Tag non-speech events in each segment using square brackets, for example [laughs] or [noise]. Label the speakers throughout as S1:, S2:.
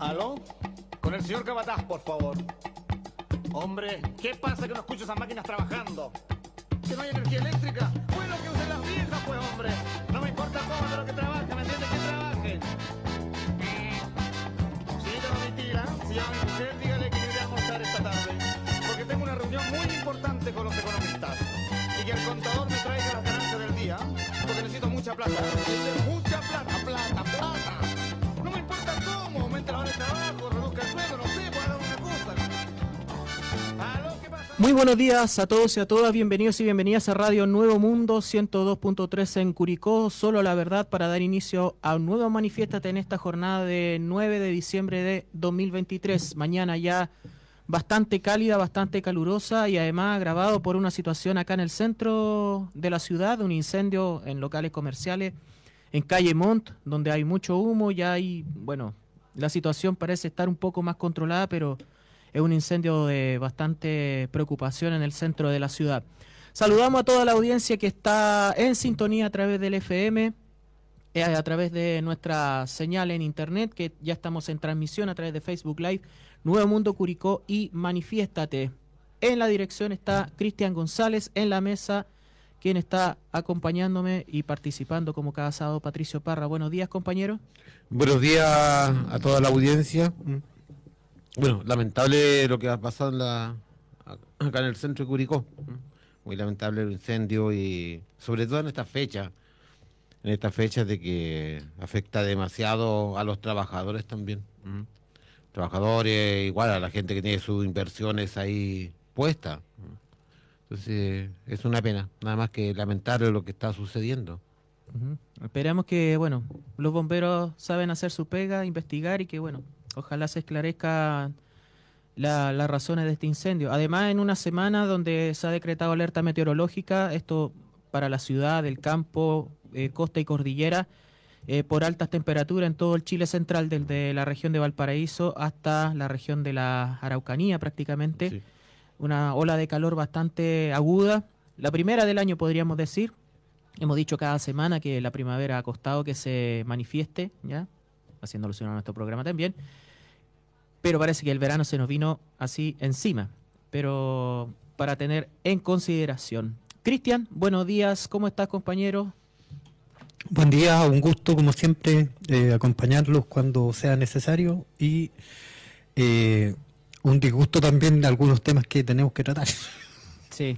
S1: ¿Aló? Con el señor Cabataz, por favor. Hombre, ¿qué pasa que no escucho esas máquinas trabajando? ¿Que no hay energía eléctrica? Bueno, que usen las viejas, pues, hombre. No me importa cómo, pero que trabajen, ¿me entiendes? Que trabajen. Señorita Domitila, si llama mi mujer, dígale que iré a almorzar esta tarde. Porque tengo una reunión muy importante con los economistas. Y que el contador me traiga las ganancias del día. Porque necesito mucha plata. Mucha plata, plata, plata.
S2: Muy buenos días a todos y a todas, bienvenidos y bienvenidas a Radio Nuevo Mundo 102.3 en Curicó, solo la verdad para dar inicio a un nuevo manifiéstate en esta jornada de 9 de diciembre de 2023, mañana ya bastante cálida, bastante calurosa y además agravado por una situación acá en el centro de la ciudad, un incendio en locales comerciales en calle Montt, donde hay mucho humo, ya hay, bueno, la situación parece estar un poco más controlada, pero es un incendio de bastante preocupación en el centro de la ciudad. Saludamos a toda la audiencia que está en sintonía a través del FM, eh, a través de nuestra señal en internet, que ya estamos en transmisión a través de Facebook Live, Nuevo Mundo Curicó y Manifiéstate. En la dirección está Cristian González, en la mesa quien está acompañándome y participando como cada sábado, Patricio Parra. Buenos días, compañero.
S3: Buenos días a toda la audiencia. Bueno, lamentable lo que ha pasado en la, acá en el centro de Curicó. Muy lamentable el incendio y sobre todo en esta fecha, en esta fecha de que afecta demasiado a los trabajadores también. Trabajadores, igual a la gente que tiene sus inversiones ahí puestas. Entonces, es una pena, nada más que lamentable lo que está sucediendo.
S2: Esperamos que, bueno, los bomberos saben hacer su pega, investigar y que, bueno, ojalá se esclarezcan la- las razones de este incendio. Además, en una semana donde se ha decretado alerta meteorológica, esto para la ciudad, el campo, eh, costa y cordillera, eh, por altas temperaturas en todo el Chile central, desde la región de Valparaíso hasta la región de la Araucanía prácticamente
S3: Sí.
S2: Una ola de calor bastante aguda, la primera del año podríamos decir. Hemos dicho cada semana que la primavera ha costado que se manifieste, ¿ya? Haciendo alusión a nuestro programa también. Pero parece que el verano se nos vino así encima. Pero para tener en consideración. Cristian, buenos días, ¿cómo estás compañero?
S4: Buen día, un gusto como siempre eh, acompañarlos cuando sea necesario y eh, un disgusto también de algunos temas que tenemos que tratar.
S2: Sí,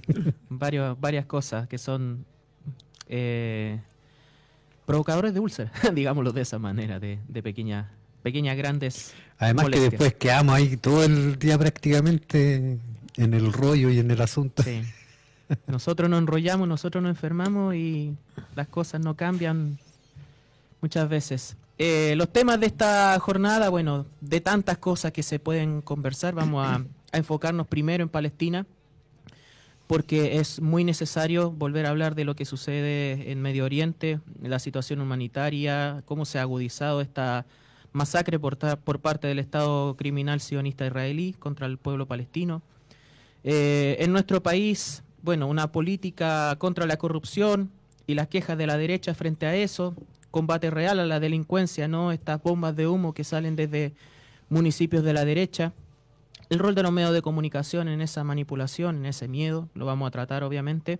S2: varios, varias cosas que son eh, provocadores de úlceras, [laughs] digámoslo de esa manera, de, de pequeñas, pequeñas, grandes.
S4: Además que después quedamos ahí todo el día prácticamente en el rollo y en el asunto.
S2: Sí. Nosotros nos enrollamos, nosotros nos enfermamos y las cosas no cambian muchas veces. Eh, los temas de esta jornada, bueno, de tantas cosas que se pueden conversar, vamos a, enfocarnos primero en Palestina, porque es muy necesario volver a hablar de lo que sucede en Medio Oriente, la situación humanitaria, cómo se ha agudizado esta masacre por parte del Estado criminal sionista israelí contra el pueblo palestino. Eh, en nuestro país, bueno, una política contra la corrupción y las quejas de la derecha frente a eso, combate real a la delincuencia, no estas bombas de humo que salen desde municipios de la derecha. El rol de los medios de comunicación en esa manipulación, en ese miedo, lo vamos a tratar obviamente.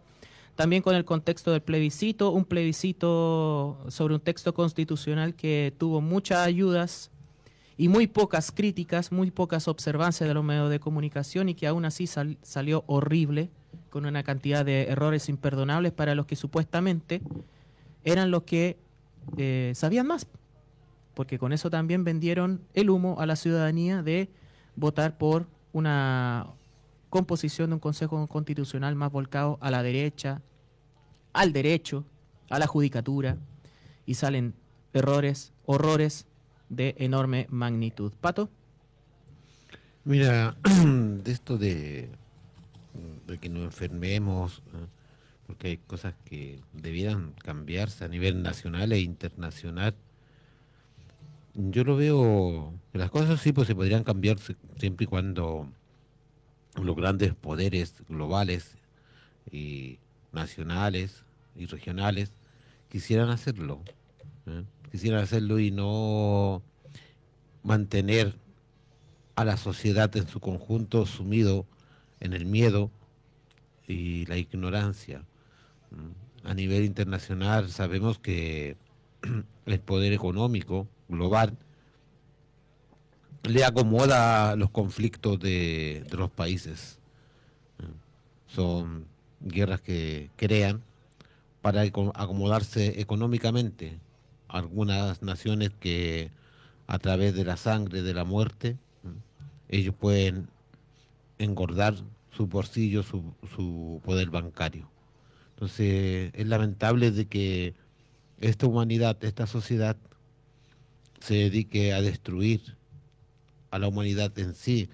S2: También con el contexto del plebiscito, un plebiscito sobre un texto constitucional que tuvo muchas ayudas y muy pocas críticas, muy pocas observancias de los medios de comunicación y que aún así sal- salió horrible, con una cantidad de errores imperdonables para los que supuestamente eran los que eh, sabían más, porque con eso también vendieron el humo a la ciudadanía de votar por una composición de un Consejo Constitucional más volcado a la derecha, al derecho, a la judicatura, y salen errores, horrores de enorme magnitud. Pato,
S3: Mira, [clears throat] de esto de, que nos enfermemos. Porque hay cosas que debieran cambiarse a nivel nacional e internacional. Yo lo veo, las cosas sí pues se podrían cambiar si- siempre y cuando los grandes poderes globales y nacionales y regionales quisieran hacerlo. ¿eh? Quisieran hacerlo y no mantener a la sociedad en su conjunto sumido en el miedo y la ignorancia. A nivel internacional sabemos que [clears throat] el poder económico global le acomoda los conflictos de, los países. Son guerras que crean para acomodarse económicamente. Algunas naciones que a través de la sangre, de la muerte, ellos pueden engordar su bolsillo, su poder bancario. Entonces es lamentable de que esta humanidad, esta sociedad, se dedique a destruir a la humanidad en sí.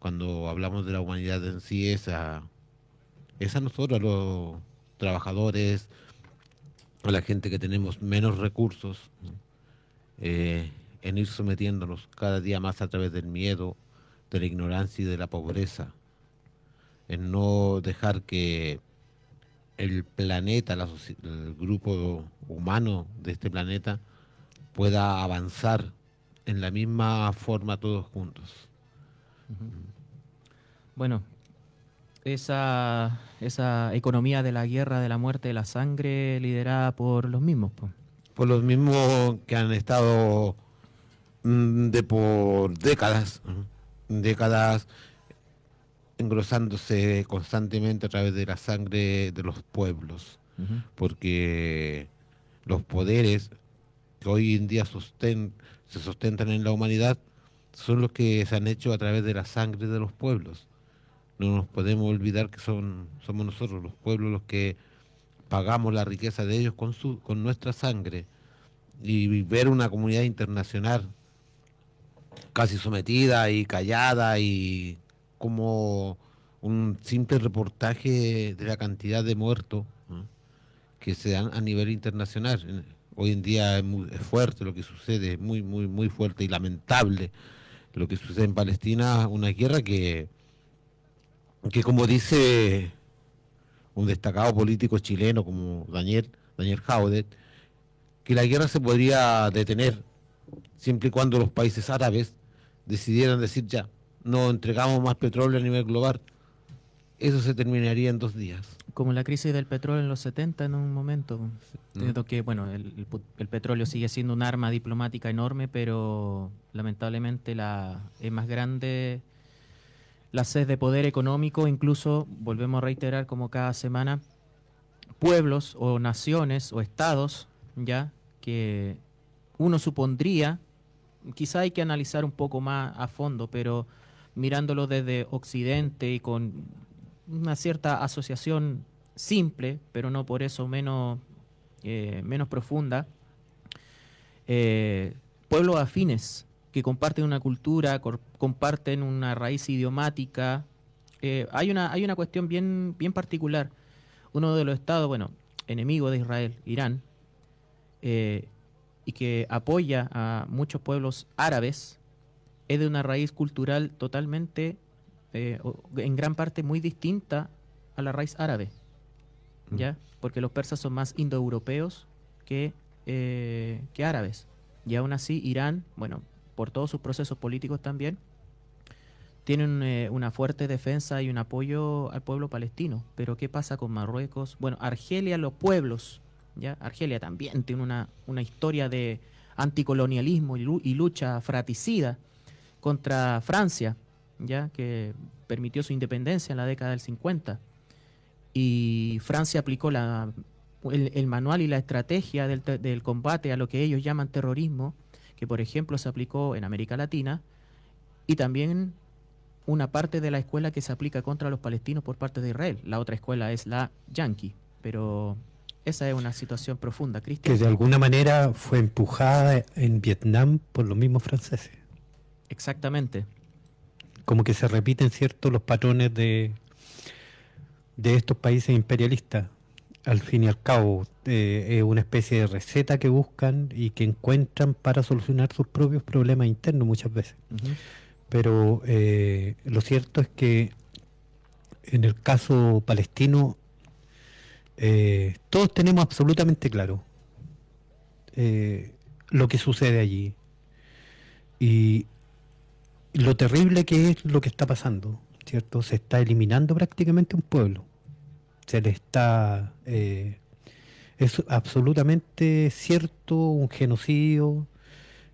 S3: Cuando hablamos de la humanidad en sí es a, es a nosotros, a los trabajadores, a la gente que tenemos menos recursos, eh, en ir sometiéndonos cada día más a través del miedo, de la ignorancia y de la pobreza, en no dejar que el planeta, el grupo humano de este planeta pueda avanzar en la misma forma todos juntos.
S2: Bueno, esa, esa economía de la guerra, de la muerte, de la sangre, liderada por los mismos.
S3: Por los mismos que han estado mm, de por décadas décadas engrosándose constantemente a través de la sangre de los pueblos, porque los poderes que hoy en día se sustentan en la humanidad son los que se han hecho a través de la sangre de los pueblos. No nos podemos olvidar que son, somos nosotros, los pueblos, los que pagamos la riqueza de ellos con, su, con nuestra sangre. Y ver una comunidad internacional casi sometida y callada y como un simple reportaje de la cantidad de muertos que se dan a nivel internacional. Hoy en día es, muy, fuerte lo que sucede, es muy, muy, muy fuerte y lamentable lo que sucede en Palestina, una guerra que, que como dice un destacado político chileno como Daniel, Daniel Jaudet, que la guerra se podría detener siempre y cuando los países árabes decidieran decir ya, no entregamos más petróleo a nivel global, eso se terminaría en dos días.
S2: Como la crisis del petróleo en los 70 en un momento. que, bueno, el, petróleo sigue siendo un arma diplomática enorme, pero lamentablemente la es más grande la sed de poder económico, incluso, volvemos a reiterar como cada semana, pueblos o naciones o estados, ya, que uno supondría quizá hay que analizar un poco más a fondo, pero mirándolo desde Occidente y con una cierta asociación simple, pero no por eso menos, eh, menos profunda, eh, pueblos afines que comparten una cultura, comparten una raíz idiomática. Eh, hay, una, hay una cuestión bien, bien particular. Uno de los estados, bueno, enemigo de Israel, Irán, y que apoya a muchos pueblos árabes, es de una raíz cultural totalmente, eh, en gran parte muy distinta a la raíz árabe, ¿ya? Porque los persas son más indoeuropeos que, eh, que árabes. Y aún así, Irán, bueno, por todos sus procesos políticos también, tienen eh, una fuerte defensa y un apoyo al pueblo palestino. Pero ¿qué pasa con Marruecos? Bueno, Argelia, los pueblos Argelia también tiene una, historia de anticolonialismo y, lucha fratricida contra Francia, ya que permitió su independencia en la década del 50. Y Francia aplicó el, manual y la estrategia del, del, combate a lo que ellos llaman terrorismo, que por ejemplo se aplicó en América Latina, y también una parte de la escuela que se aplica contra los palestinos por parte de Israel. La otra escuela es la Yankee, pero esa es una situación profunda, Cristian.
S4: Que de alguna manera fue empujada en Vietnam por los mismos franceses.
S2: Exactamente.
S4: Como que se repiten, ¿cierto?, los patrones de, de estos países imperialistas. Al fin y al cabo, eh, es una especie de receta que buscan y que encuentran para solucionar sus propios problemas internos muchas veces. Pero eh, lo cierto es que en el caso palestino eh, todos tenemos absolutamente claro lo que sucede allí. y lo terrible que es lo que está pasando, ¿cierto? Se está eliminando prácticamente un pueblo. Se le está... eh, es absolutamente cierto un genocidio.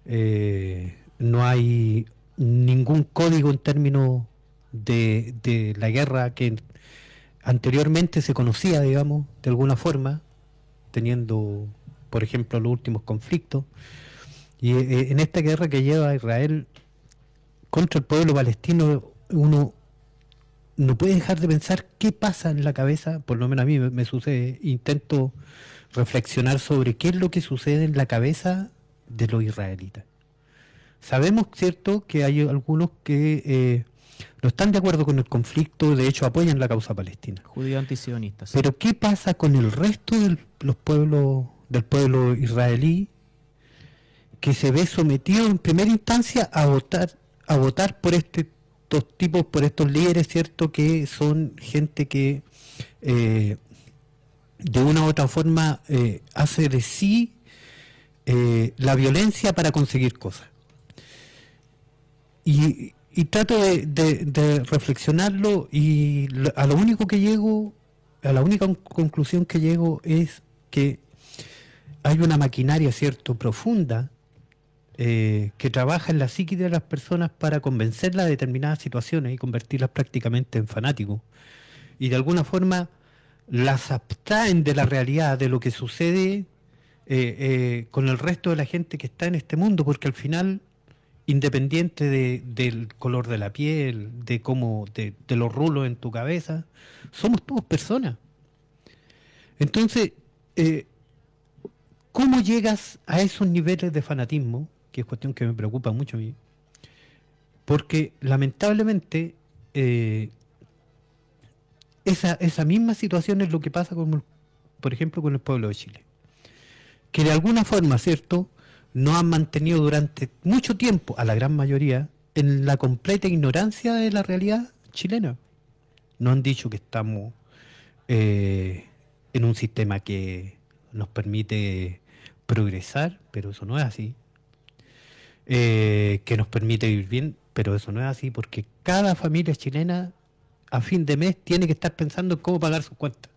S4: eh, no hay ningún código en términos de, de la guerra que anteriormente se conocía, digamos, de alguna forma, teniendo, por ejemplo, los últimos conflictos. Y eh, en esta guerra que lleva Israel contra el pueblo palestino, uno no puede dejar de pensar qué pasa en la cabeza, por lo menos a mí me, me sucede, intento reflexionar sobre qué es lo que sucede en la cabeza de los israelitas. Sabemos, cierto, que hay algunos que eh, no están de acuerdo con el conflicto, de hecho apoyan la causa palestina.
S2: Judío antisionista. sí.
S4: Pero ¿qué pasa con el resto de los pueblos del pueblo israelí que se ve sometido en primera instancia a votar a votar por estos tipos, por estos líderes, cierto, que son gente que eh, de una u otra forma eh, hace de sí eh, la violencia para conseguir cosas. Y, y trato de, de- reflexionarlo y a lo único que llego, a la única con- conclusión que llego es que hay una maquinaria, cierto, profunda eh, que trabaja en la psique de las personas para convencerlas de determinadas situaciones y convertirlas prácticamente en fanáticos. Y de alguna forma las abstraen de la realidad, de lo que sucede eh, eh, con el resto de la gente que está en este mundo, porque al final, independiente de- del color de la piel, de cómo, de, de los rulos en tu cabeza, somos todos personas. Entonces, ¿cómo llegas a esos niveles de fanatismo? Que es cuestión que me preocupa mucho a mí. Porque lamentablemente eh, esa, esa misma situación es lo que pasa con, por ejemplo, con el pueblo de Chile. Que de alguna forma, ¿cierto? No han mantenido durante mucho tiempo, a la gran mayoría, en la completa ignorancia de la realidad chilena. No han dicho que estamos eh, en un sistema que nos permite progresar, pero eso no es así. Eh, que nos permite vivir bien, pero eso no es así, porque cada familia chilena a fin de mes tiene que estar pensando en cómo pagar sus cuentas.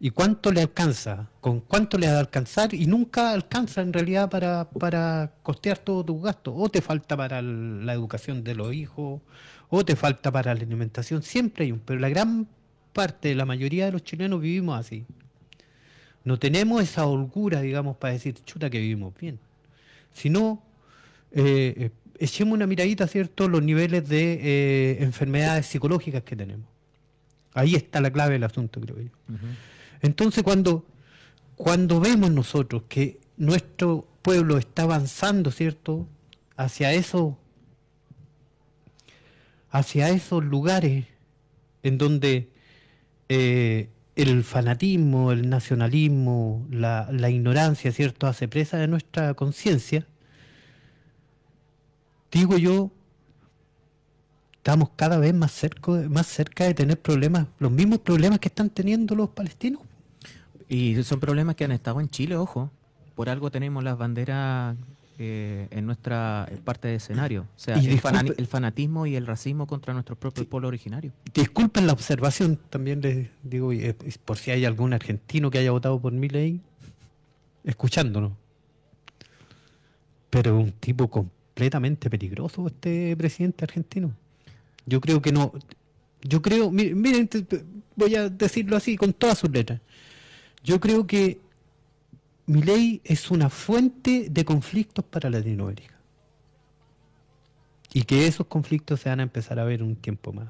S4: ¿Y cuánto le alcanza? ¿Con cuánto le va a alcanzar? Y nunca alcanza en realidad para, para costear todos tus gastos. O te falta para la educación de los hijos, o te falta para la alimentación. Siempre hay un, pero la gran parte, la mayoría de los chilenos vivimos así. No tenemos esa holgura, digamos, para decir, chuta, que vivimos bien. Sino, eh, eh, echemos una miradita, ¿cierto?, los niveles de eh, enfermedades psicológicas que tenemos. Ahí está la clave del asunto, creo yo. Entonces, cuando, cuando vemos nosotros que nuestro pueblo está avanzando, ¿cierto?, hacia eso, hacia esos lugares en donde eh, el fanatismo, el nacionalismo, la, la ignorancia, ¿cierto?, hace presa de nuestra conciencia, digo yo, estamos cada vez más cerca, más cerca de tener problemas, los mismos problemas que están teniendo los palestinos.
S2: Y son problemas que han estado en Chile, ojo. Por algo tenemos las banderas eh, en nuestra parte de escenario. O sea,
S4: Y
S2: el, fanatismo y el racismo contra nuestro propio pueblo originario.
S4: Disculpen la observación, también les digo, eh, por si hay algún argentino que haya votado por mi ley, escuchándonos. Pero un tipo completamente peligroso este presidente argentino. Yo creo que no. Yo creo, mi- miren, voy a decirlo así con todas sus letras. Yo creo que mi ley es una fuente de conflictos para Latinoamérica. Y que esos conflictos se van a empezar a ver un tiempo más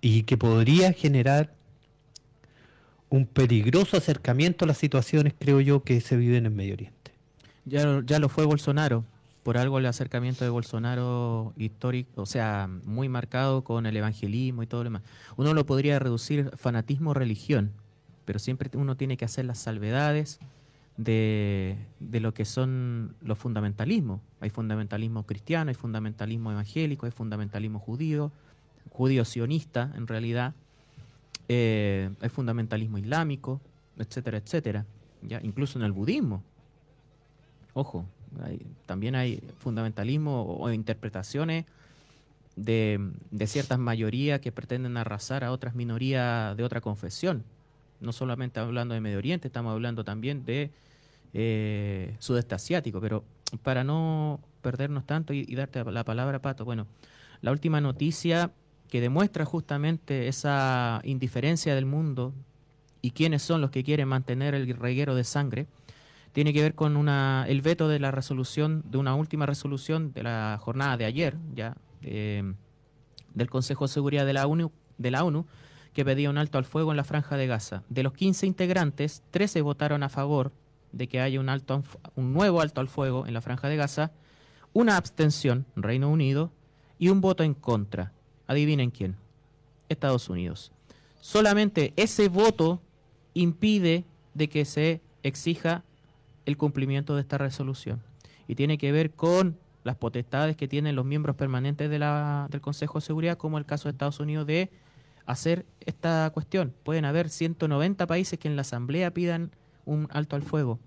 S4: y que podría generar un peligroso acercamiento a las situaciones, creo yo, que se viven en Medio Oriente.
S2: Ya, ya lo fue Bolsonaro. Por algo el acercamiento de Bolsonaro histórico, o sea, muy marcado con el evangelismo y todo lo demás. Uno lo podría reducir fanatismo religión, pero siempre uno tiene que hacer las salvedades de, de lo que son los fundamentalismos. Hay fundamentalismo cristiano, hay fundamentalismo evangélico, hay fundamentalismo judío, judío sionista en realidad, eh, hay fundamentalismo islámico, etcétera, etcétera. ¿ya? Incluso en el budismo. Ojo, Hay- también hay fundamentalismo o, o interpretaciones de, de ciertas mayorías que pretenden arrasar a otras minorías de otra confesión. No solamente hablando de Medio Oriente, estamos hablando también de eh, sudeste asiático. Pero para no perdernos tanto y, darte la palabra, Pato, bueno, la última noticia que demuestra justamente esa indiferencia del mundo y quiénes son los que quieren mantener el reguero de sangre, tiene que ver con una, el veto de la resolución, de una última resolución de la jornada de ayer, ya, eh, del Consejo de Seguridad de la ONU, de la ONU, que pedía un alto al fuego en la franja de Gaza. De los 15 integrantes, 13 votaron a favor de que haya un, alto, un nuevo alto al fuego en la franja de Gaza, una abstención, Reino Unido, y un voto en contra. Adivinen quién. Estados Unidos. Solamente ese voto impide de que se exija el cumplimiento de esta resolución. Y tiene que ver con las potestades que tienen los miembros permanentes del Consejo de Seguridad, como el caso de Estados Unidos, de hacer esta cuestión. Pueden haber 190 países que en la Asamblea pidan un alto al fuego,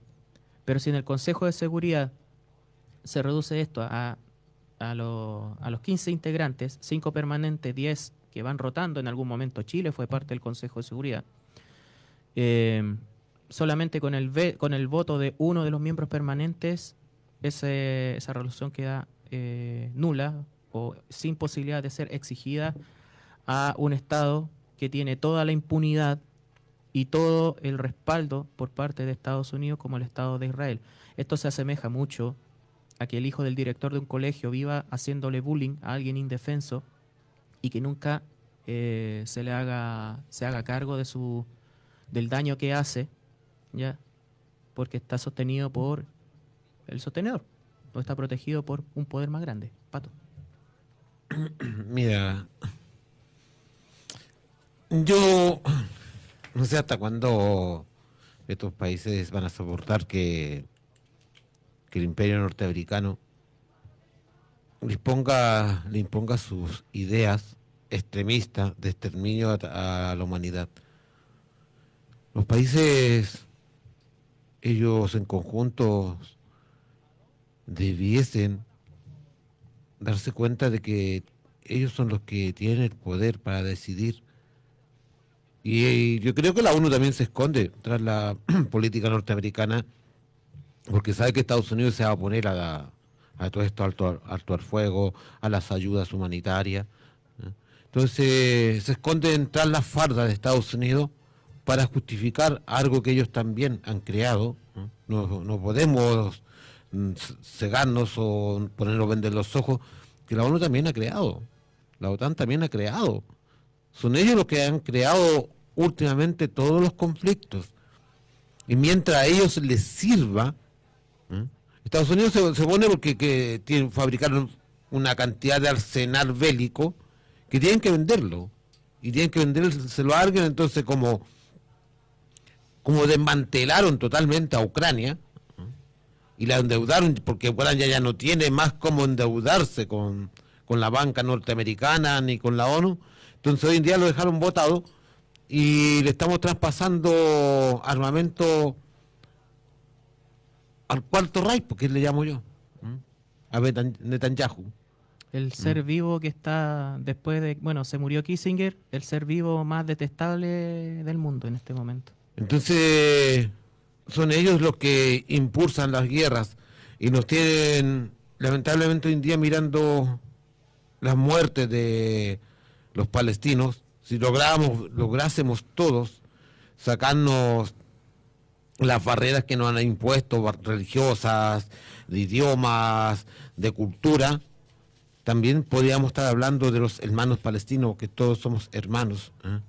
S2: pero si en el Consejo de Seguridad se reduce esto a, a, a los 15 integrantes, 5 permanentes, 10 que van rotando, en algún momento Chile fue parte del Consejo de Seguridad, eh, solamente con el, con el voto de uno de los miembros permanentes, esa resolución queda eh, nula o sin posibilidad de ser exigida a un Estado que tiene toda la impunidad y todo el respaldo por parte de Estados Unidos como el Estado de Israel. Esto se asemeja mucho a que el hijo del director de un colegio viva haciéndole bullying a alguien indefenso y que nunca eh, se le haga se haga cargo de su del daño que hace, ya, porque está sostenido por el sostenedor o está protegido por un poder más grande. Pato.
S3: Mira, yo no sé hasta cuándo estos países van a soportar que, que el imperio norteamericano le imponga, imponga sus ideas extremistas de exterminio a, a la humanidad. Los países, ellos en conjunto debiesen darse cuenta de que ellos son los que tienen el poder para decidir. Y, yo creo que la ONU también se esconde tras la [clears throat] política norteamericana, porque sabe que Estados Unidos se va a oponer a, la- todo esto alto, alto al fuego, a las ayudas humanitarias. Entonces se esconden tras la farda de Estados Unidos para justificar algo que ellos también han creado. No, no podemos mm, cegarnos o ponernos vender los ojos, que la ONU también ha creado. La OTAN también ha creado. Son ellos los que han creado últimamente todos los conflictos. Y mientras a ellos les sirva. Estados Unidos se, pone porque que fabricaron una cantidad de arsenal bélico que tienen que venderlo. Y tienen que vendérselo a alguien, entonces como, como desmantelaron totalmente a Ucrania, y la endeudaron porque Ucrania ya no tiene más cómo endeudarse con, con la banca norteamericana ni con la ONU. Entonces hoy en día lo dejaron votado y le estamos traspasando armamento al cuarto Reich, porque le llamo yo, a Netanyahu.
S2: El ser vivo que está después de, bueno, se murió Kissinger, el ser vivo más detestable del mundo en este momento.
S3: Entonces, son ellos los que impulsan las guerras y nos tienen, lamentablemente, hoy en día mirando las muertes de los palestinos. Si lográsemos todos sacarnos las barreras que nos han impuesto, religiosas, de idiomas, de cultura, también podríamos estar hablando de los hermanos palestinos, que todos somos hermanos. ¿eh?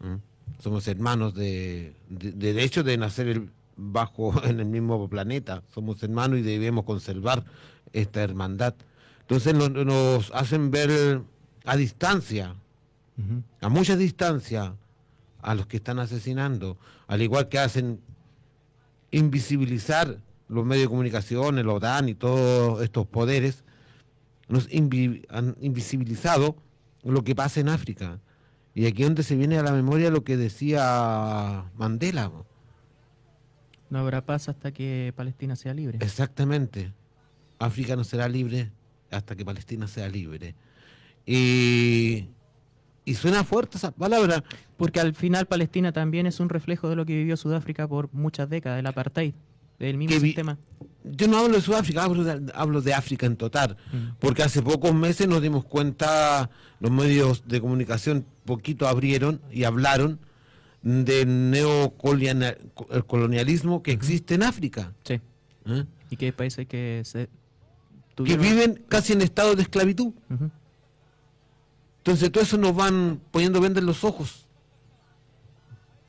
S3: ¿Mm? Somos hermanos de, de, de hecho de nacer bajo [laughs] en el mismo planeta. Somos hermanos y debemos conservar esta hermandad. Entonces nos hacen ver a distancia, a mucha distancia, a los que están asesinando, al igual que hacen invisibilizar los medios de comunicación, el OTAN y todos estos poderes, nos invi- han invisibilizado lo que pasa en África. Y aquí donde se viene a la memoria lo que decía Mandela.
S2: No habrá paz hasta que Palestina sea libre.
S3: Exactamente. África no será libre hasta que Palestina sea libre. Y, y suena fuerte esa palabra.
S2: Porque al final Palestina también es un reflejo de lo que vivió Sudáfrica por muchas décadas, el apartheid, del mismo
S3: Que
S2: sistema.
S3: Yo no hablo de Sudáfrica, hablo de, hablo de África en total,
S2: Mm.
S3: porque hace pocos meses nos dimos cuenta, los medios de comunicación poquito abrieron y hablaron del neocolonialismo que existe en África,
S2: Sí.
S3: ¿eh?
S2: Y que hay países que se
S3: que
S2: tuvieron-
S3: viven casi en estado de esclavitud.
S2: Ujú.
S3: Entonces todo eso nos van poniendo venda en los ojos.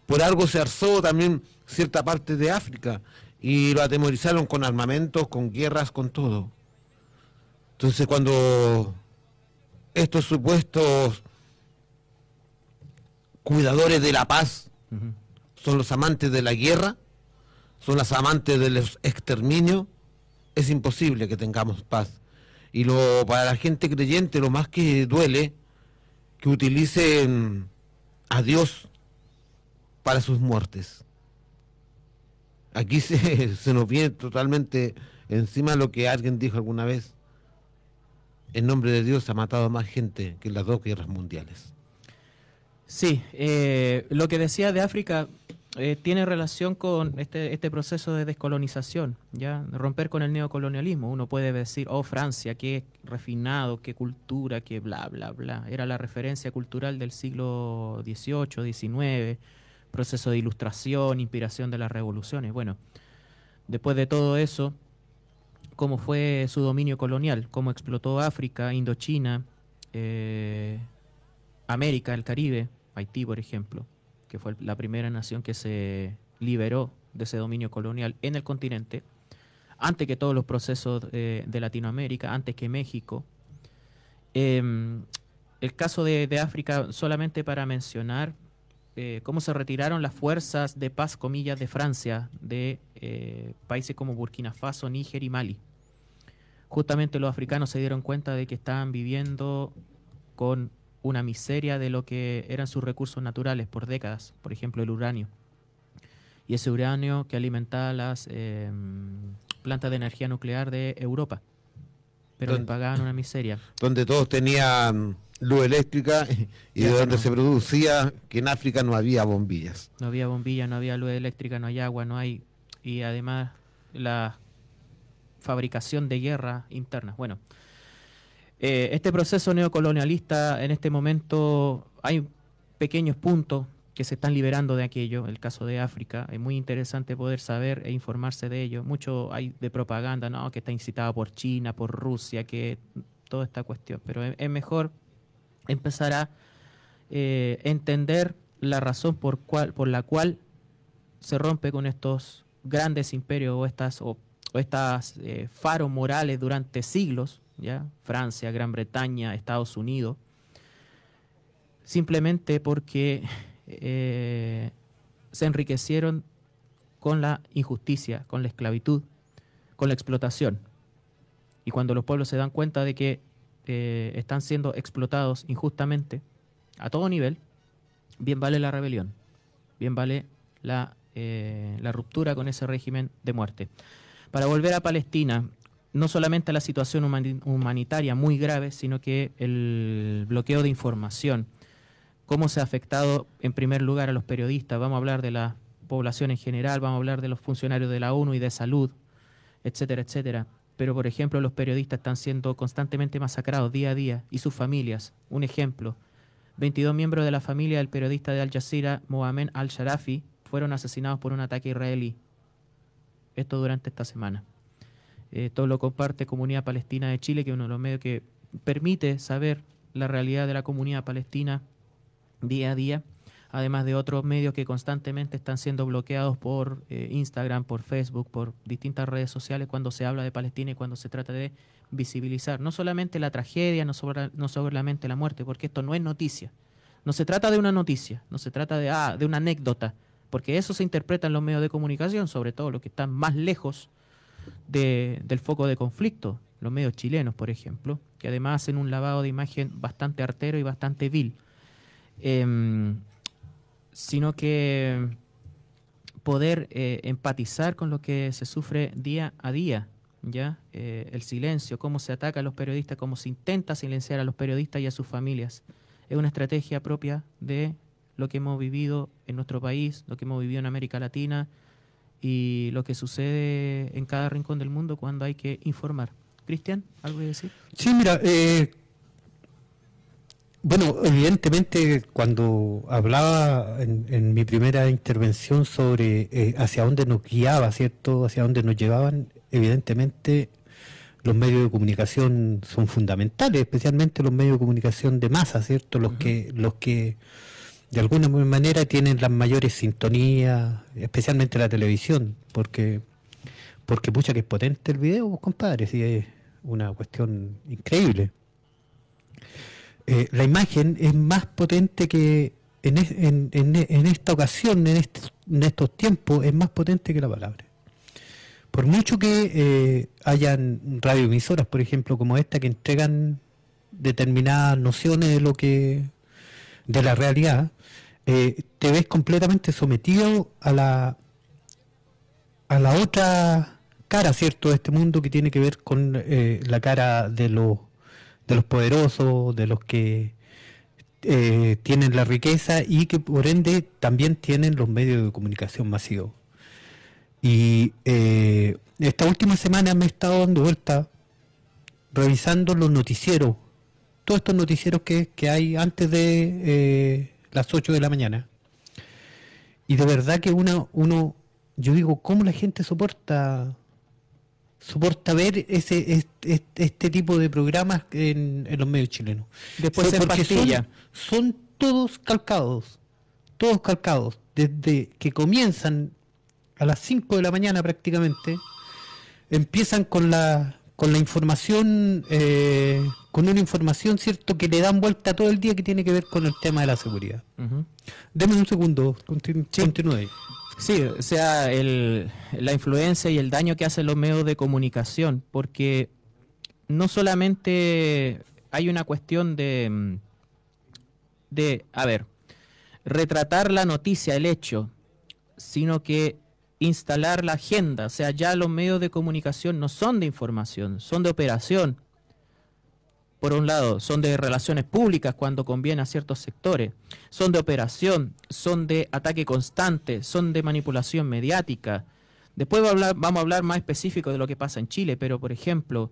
S3: Por algo se arzó también cierta parte de África y lo atemorizaron con armamentos, con guerras, con todo. Entonces cuando estos supuestos cuidadores de la paz son los amantes de la guerra, son los amantes del ex- exterminio, es imposible que tengamos paz. Y lo para la gente creyente lo más que duele que utilicen a Dios para sus muertes. Aquí [laughs] se, nos viene totalmente encima lo que alguien dijo alguna vez. En nombre de Dios ha matado más gente que las dos guerras mundiales.
S2: Sí, eh, lo que decía de África eh, tiene relación con este, este proceso de descolonización, ya romper con el neocolonialismo. Uno puede decir, oh Francia, qué refinado, qué cultura, qué bla, bla, bla. Era la referencia cultural del siglo XVIII, XIX, proceso de ilustración, inspiración de las revoluciones. Bueno, después de todo eso, cómo fue su dominio colonial, cómo explotó África, Indochina, eh, América, el Caribe, Haití, por ejemplo, que fue la primera nación que se liberó de ese dominio colonial en el continente, antes que todos los procesos eh, de Latinoamérica, antes que México. Em, el caso de, África, solamente para mencionar eh, cómo se retiraron las fuerzas de paz, comillas, de Francia, de eh, países como Burkina Faso, Níger y Mali. Justamente los africanos se dieron cuenta de que estaban viviendo con una miseria de lo que eran sus recursos naturales por décadas, por ejemplo el uranio. Y ese uranio que alimentaba las eh, plantas de energía nuclear de Europa. Pero pagaban una miseria. [laughs]
S3: donde todos tenían luz eléctrica [laughs] y de donde
S2: no.
S3: se producía que en África no había bombillas.
S2: No había bombilla, no había luz eléctrica, no hay agua, no hay... Y además la fabricación de guerra interna. Bueno, eh, este proceso neocolonialista en este momento hay pequeños puntos que se están liberando de aquello, el caso de África, es muy interesante poder saber e informarse de ello. Mucho hay de propaganda, ¿no? que está incitada por China, por Rusia, que toda esta cuestión, pero es, mejor empezar a eh, entender la razón por, por la cual se rompe con estos grandes imperios o estas, o estas eh, faros morales durante siglos, Francia, Gran Bretaña, Estados Unidos, simplemente porque eh, se enriquecieron con la injusticia, con la esclavitud, con la explotación. Y cuando los pueblos se dan cuenta de que eh, están siendo explotados injustamente a todo nivel, bien vale la rebelión, bien vale la, eh, la ruptura con ese régimen de muerte. Para volver a Palestina, no solamente la situación humani- humanitaria muy grave, sino que el bloqueo de información, cómo se ha afectado en primer lugar a los periodistas, vamos a hablar de la población en general, vamos a hablar de los funcionarios de la ONU y de salud, etcétera, etcétera. Pero, por ejemplo, los periodistas están siendo constantemente masacrados día a día y sus familias. Un ejemplo, 22 miembros de la familia del periodista de Al Jazeera, Mohamed Al-Sharafi, fueron asesinados por un ataque israelí. Esto durante esta semana. Eh, todo lo comparte Comunidad Palestina de Chile, que es uno de los medios que permite saber la realidad de la comunidad palestina día a día, además de otros medios que constantemente están siendo bloqueados por eh, Instagram, por Facebook, por distintas redes sociales cuando se habla de Palestina y cuando se trata de visibilizar no solamente la tragedia, no, sobre- no solamente la muerte, porque esto no es noticia. No se trata de una noticia, no se trata de, ah, de una anécdota, porque eso se interpreta en los medios de comunicación, sobre todo los que están más lejos de- del foco de conflicto, los medios chilenos, por ejemplo, que además hacen un lavado de imagen bastante artero y bastante vil. Em, sino que poder eh, empatizar con lo que se sufre día a día ¿ya? Eh, el silencio, cómo se ataca a los periodistas, cómo se intenta silenciar a los periodistas y a sus familias. Es una estrategia propia de lo que hemos vivido en nuestro país, lo que hemos vivido en América Latina y lo que sucede en cada rincón del mundo cuando hay que informar. Cristian, ¿algo que decir?
S4: Sí, mira, eh, bueno, evidentemente cuando hablaba en, en mi primera intervención sobre eh, hacia dónde nos guiaba, ¿cierto? Hacia dónde nos llevaban, evidentemente los medios de comunicación son fundamentales, especialmente los medios de comunicación de masa, ¿cierto? Los que los que de alguna manera tienen las mayores sintonías, especialmente la televisión, porque porque pucha que es potente el video, pues, compadre, sí es una cuestión increíble. Eh, la imagen es más potente que en, en- esta ocasión, en, este- en estos tiempos, es más potente que la palabra. Por mucho que eh, hayan radioemisoras, por ejemplo, como esta, que entregan determinadas nociones de lo que de la realidad, eh, te ves completamente sometido a la a la otra cara, ¿cierto?, de este mundo que tiene que ver con eh, la cara de los de los poderosos, de los que eh, tienen la riqueza y que por ende también tienen los medios de comunicación masivos. Y esta última semana me he estado dando vuelta revisando los noticieros, todos estos noticieros que, que hay antes de eh, las 8 de la mañana. Y de verdad que uno, uno, yo digo, ¿cómo la gente soporta soporta ver ese este, este tipo de programas en, en los medios chilenos?
S2: Después
S4: Fue
S2: en
S4: porque son,
S2: pastilla.
S4: son todos calcados, todos calcados, desde que comienzan a las 5 de la mañana prácticamente, empiezan con la con la información, eh, con una información, ¿cierto?, que le dan vuelta todo el día que tiene que ver con el tema de la seguridad.
S2: Ujú.
S4: Deme un segundo, continu-
S2: Sí.
S4: continúe.
S2: Sí, o sea, el- la influencia y el daño que hacen los medios de comunicación, porque no solamente hay una cuestión de, de, a ver, retratar la noticia, el hecho, sino que instalar la agenda, o sea, ya los medios de comunicación no son de información, son de operación. Por un lado, son de relaciones públicas cuando conviene a ciertos sectores, son de operación, son de ataque constante, son de manipulación mediática. Después vamos a hablar más específico de lo que pasa en Chile, pero por ejemplo,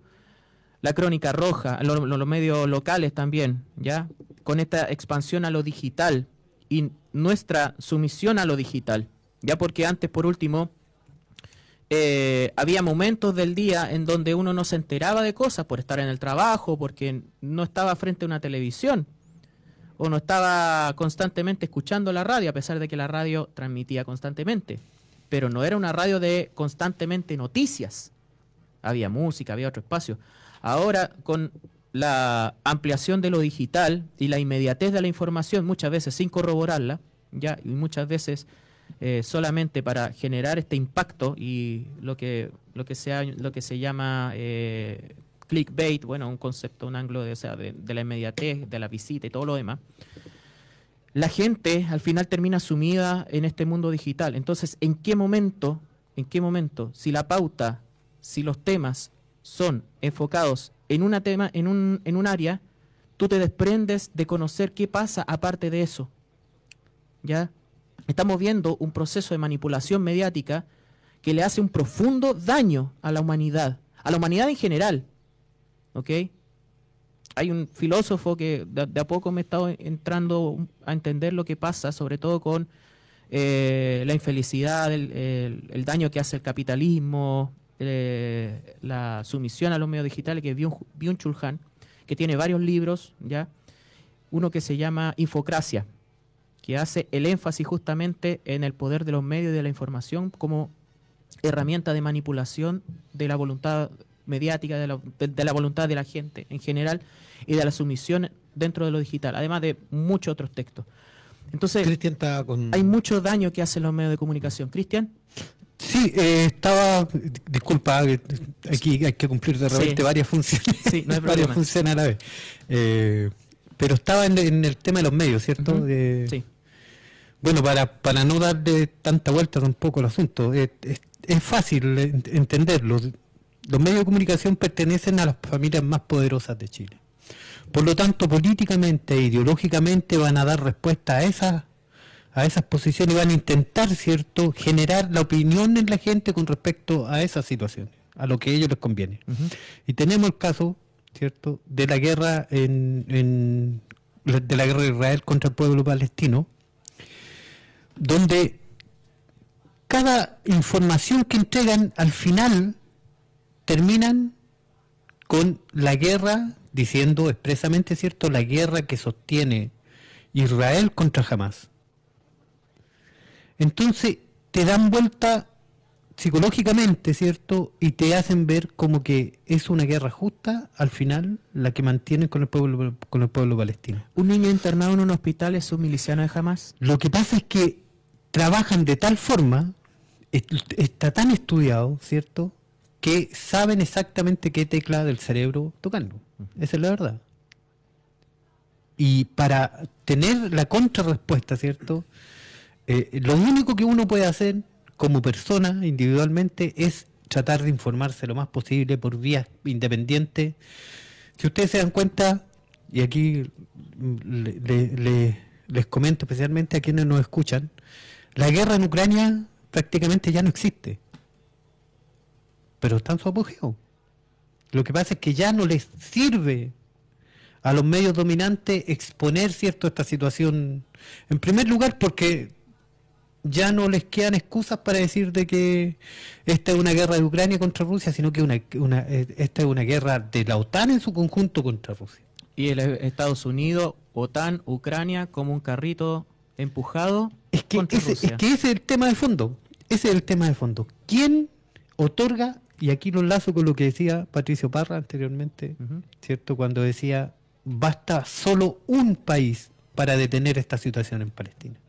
S2: la crónica roja, lo- lo- los medios locales también, ¿ya? Con esta expansión a lo digital y nuestra sumisión a lo digital, ya porque antes, por último, eh, había momentos del día en donde uno no se enteraba de cosas por estar en el trabajo, porque no estaba frente a una televisión o no estaba constantemente escuchando la radio, a pesar de que la radio transmitía constantemente. Pero no era una radio de constantemente noticias. Había música, había otro espacio. Ahora, con la ampliación de lo digital y la inmediatez de la información, muchas veces sin corroborarla, ya, y muchas veces eh, solamente para generar este impacto y lo que lo que se ha- lo que se llama eh, clickbait, bueno, un concepto, un ángulo de, o sea, de la inmediatez, de la visita y todo lo demás. La gente al final termina sumida en este mundo digital. Entonces, ¿en qué momento, en qué momento, si la pauta, si los temas son enfocados en una tema, en un, en un área, tú te desprendes de conocer qué pasa aparte de eso? ¿Ya? Estamos viendo un proceso de manipulación mediática que le hace un profundo daño a la humanidad, a la humanidad en general. ¿Ok? Hay un filósofo que de, a poco me he estado entrando a entender lo que pasa, sobre todo con eh, la infelicidad, el, daño que hace el capitalismo, eh, la sumisión a los medios digitales, que es Byung- Byung-Chul Han, que tiene varios libros, ¿ya? Uno que se llama Infocracia, que hace el énfasis justamente en el poder de los medios y de la información como herramienta de manipulación de la voluntad mediática, de la, de- de la voluntad de la gente en general y de la sumisión dentro de lo digital, además de muchos otros textos. Entonces,
S3: con...
S2: hay mucho daño que hacen los medios de comunicación. Cristian,
S4: Sí, eh, estaba, disculpa, eh, aquí hay que cumplir de repente
S2: Sí.
S4: varias funciones,
S2: Sí, no hay [laughs]
S4: varias funciones a la vez. Eh, pero estaba en, en el tema de los medios, ¿cierto? Eh,
S2: sí.
S4: Bueno, para, para no darle tanta vuelta tampoco al asunto, eh, es, es fácil en- entenderlo. los medios de comunicación pertenecen a las familias más poderosas de Chile. Por lo tanto, políticamente e ideológicamente van a dar respuesta a esas a esas posiciones y van a intentar, ¿cierto?, generar la opinión en la gente con respecto a esas situaciones, a lo que a ellos les conviene. Y tenemos el caso, ¿cierto?, de la guerra en, en de la guerra de Israel contra el pueblo palestino, donde cada información que entregan al final terminan con la guerra, diciendo expresamente, ¿cierto?, la guerra que sostiene Israel contra Hamas. Entonces te dan vuelta psicológicamente, ¿cierto? Y te hacen ver como que es una guerra justa al final la que mantienen con el pueblo con el pueblo palestino.
S2: ¿Un niño internado en un hospital es un miliciano de Hamas?
S4: Lo que pasa es que trabajan de tal forma, está tan estudiado, ¿cierto? Que saben exactamente qué tecla del cerebro tocando. Esa es la verdad. Y para tener la contrarrespuesta, ¿cierto? Eh, lo único que uno puede hacer como persona individualmente es tratar de informarse lo más posible por vías independientes. Si ustedes se dan cuenta, y aquí les comento especialmente a quienes nos escuchan, la guerra en Ucrania prácticamente ya no existe, pero está en su apogeo. Lo que pasa es que ya no les sirve a los medios dominantes exponer cierto esta situación. En primer lugar, porque ya no les quedan excusas para decir de que esta es una guerra de Ucrania contra Rusia, sino que una, eh, esta es una guerra de la OTAN en su conjunto contra Rusia.
S2: Y el Estados Unidos, OTAN, Ucrania, como un carrito empujado
S4: es que ese, Es que ese es el tema de fondo. Ese es el tema de fondo. ¿Quién otorga, y aquí lo enlazo con lo que decía Patricio Parra anteriormente, ¿cierto? Cuando decía, basta solo un país para detener esta situación en Palestina.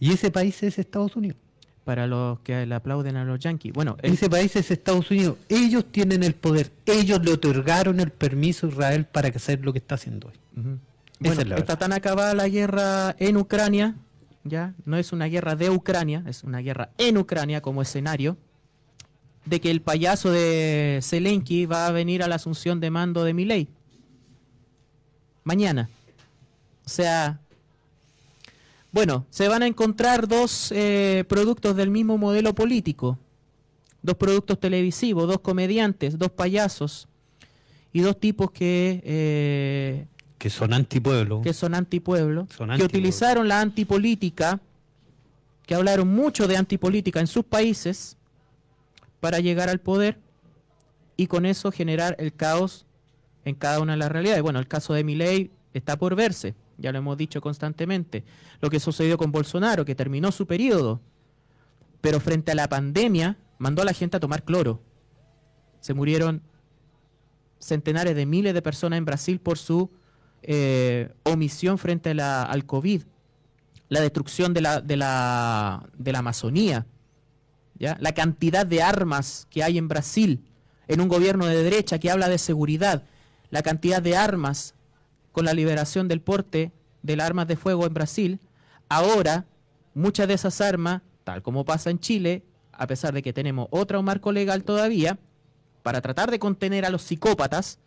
S4: Y ese país es Estados Unidos.
S2: Para los que le aplauden a los yanquis. Bueno,
S4: ese país es Estados Unidos. Ellos tienen el poder. Ellos le otorgaron el permiso a Israel para hacer lo que está haciendo hoy.
S2: Bueno, está tan acabada la guerra en Ucrania, ya no es una guerra de Ucrania, es una guerra en Ucrania como escenario, de que el payaso de Zelensky va a venir a la asunción de mando de Milei mañana. O sea, bueno, se van a encontrar dos eh, productos del mismo modelo político, dos productos televisivos, dos comediantes, dos payasos y dos tipos que eh,
S4: que son antipueblo.
S2: Que son antipueblo. que utilizaron la antipolítica, que hablaron mucho de antipolítica en sus países para llegar al poder y con eso generar el caos en cada una de las realidades. Bueno, el caso de Milei está por verse, ya lo hemos dicho constantemente. Lo que sucedió con Bolsonaro, que terminó su periodo, pero frente a la pandemia mandó a la gente a tomar cloro. Se murieron centenares de miles de personas en Brasil por su eh, omisión frente al COVID, la destrucción de la, de la, de la Amazonía, ¿ya? la cantidad de armas que hay en Brasil, en un gobierno de derecha que habla de seguridad, la cantidad de armas con la liberación del porte de las armas de fuego en Brasil, ahora muchas de esas armas, tal como pasa en Chile, a pesar de que tenemos otro marco legal todavía, para tratar de contener a los psicópatas,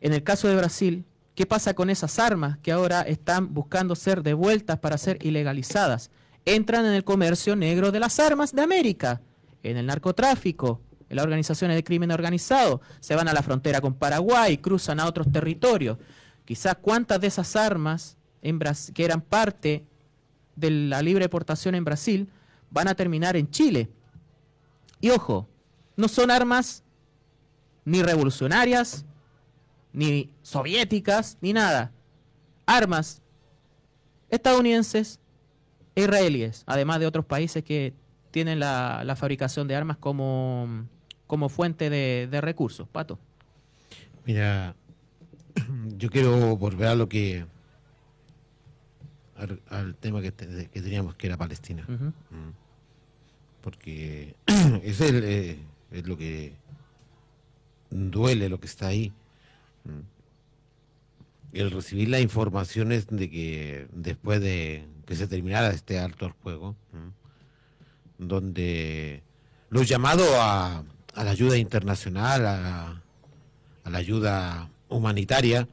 S2: en el caso de Brasil, ¿Qué pasa con esas armas que ahora están buscando ser devueltas para ser ilegalizadas? Entran en el comercio negro de las armas de América, en el narcotráfico, en las organizaciones de crimen organizado, se van a la frontera con Paraguay, cruzan a otros territorios. Quizás cuántas de esas armas que eran parte de la libre exportación en Brasil van a terminar en Chile. Y ojo, no son armas ni revolucionarias, ni soviéticas, ni nada. Armas estadounidenses e israelíes, además de otros países que tienen la, fabricación de armas como, como fuente de, recursos. Pato.
S3: Mira, yo quiero volver a lo que al, tema que, teníamos que era Palestina. Mm. Porque [clears throat] es, el, eh, es lo que duele, lo que está ahí. El recibir las informaciones de que después de que se terminara este alto al juego, donde los llamados a, a la ayuda internacional, a, a la ayuda humanitaria,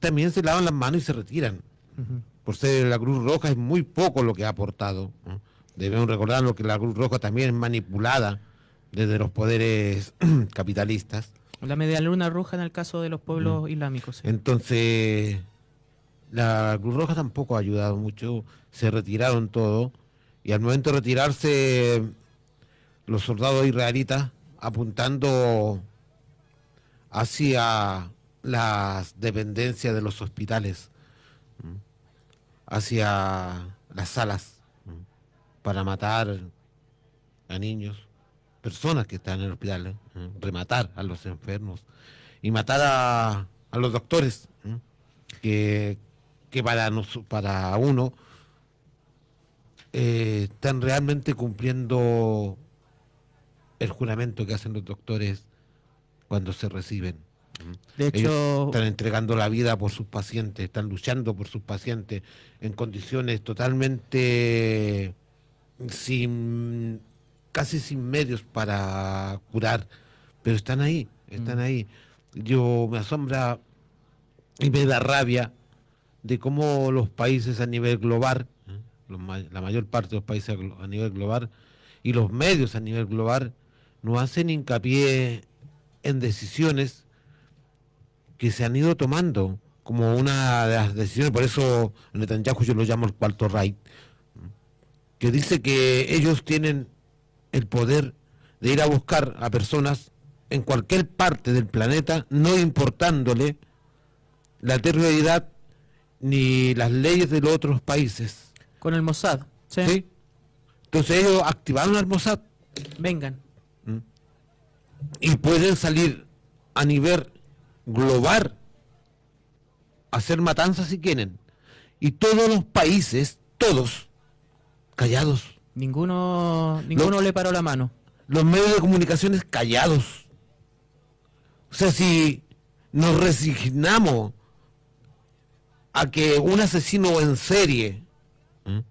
S3: también se lavan las manos y se retiran. Por ser la Cruz Roja es muy poco lo que ha aportado. ¿no? Debemos recordarlo que la Cruz Roja también es manipulada desde los poderes [clears throat] capitalistas.
S2: La media luna roja en el caso de los pueblos islámicos. sí.
S3: Entonces, la Cruz Roja tampoco ha ayudado mucho, se retiraron todo, y al momento de retirarse, los soldados israelitas apuntando hacia las dependencias de los hospitales, hacia las salas, para matar a niños, personas que están en el hospital, rematar a los enfermos y matar a, a los doctores, que, que para, nos- para uno eh, están realmente cumpliendo el juramento que hacen los doctores cuando se reciben.
S2: De
S3: Ellos
S2: hecho,
S3: están entregando la vida por sus pacientes, están luchando por sus pacientes en condiciones totalmente sin casi sin medios para curar, pero están ahí, están ahí. Yo me asombra y me da rabia de cómo los países a nivel global, ¿eh? los la mayor parte de los países a nivel global y los medios a nivel global no hacen hincapié en decisiones que se han ido tomando como una de las decisiones, por eso Netanyahu yo lo llamo el cuarto right, que dice que ellos tienen el poder de ir a buscar a personas en cualquier parte del planeta, no importándole la territorialidad ni las leyes de los otros países.
S2: con el Mossad. ¿sí?
S3: ¿sí? Entonces ellos activaron al Mossad
S2: Vengan.
S3: Y pueden salir a nivel global a hacer matanzas si quieren. Y todos los países, todos, callados.
S2: Ninguno, ninguno le paró la mano.
S3: Los medios de comunicaciones callados. O sea, si nos resignamos a que un asesino en serie, ¿eh?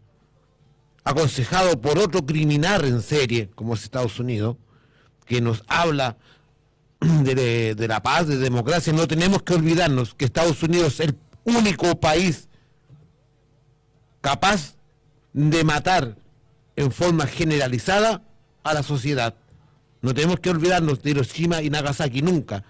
S3: aconsejado por otro criminal en serie, como es Estados Unidos, que nos habla [clears throat] de, la paz, de democracia, no tenemos que olvidarnos que Estados Unidos es el único país capaz de matar en forma generalizada a la sociedad. No tenemos que olvidarnos de Hiroshima y Nagasaki nunca.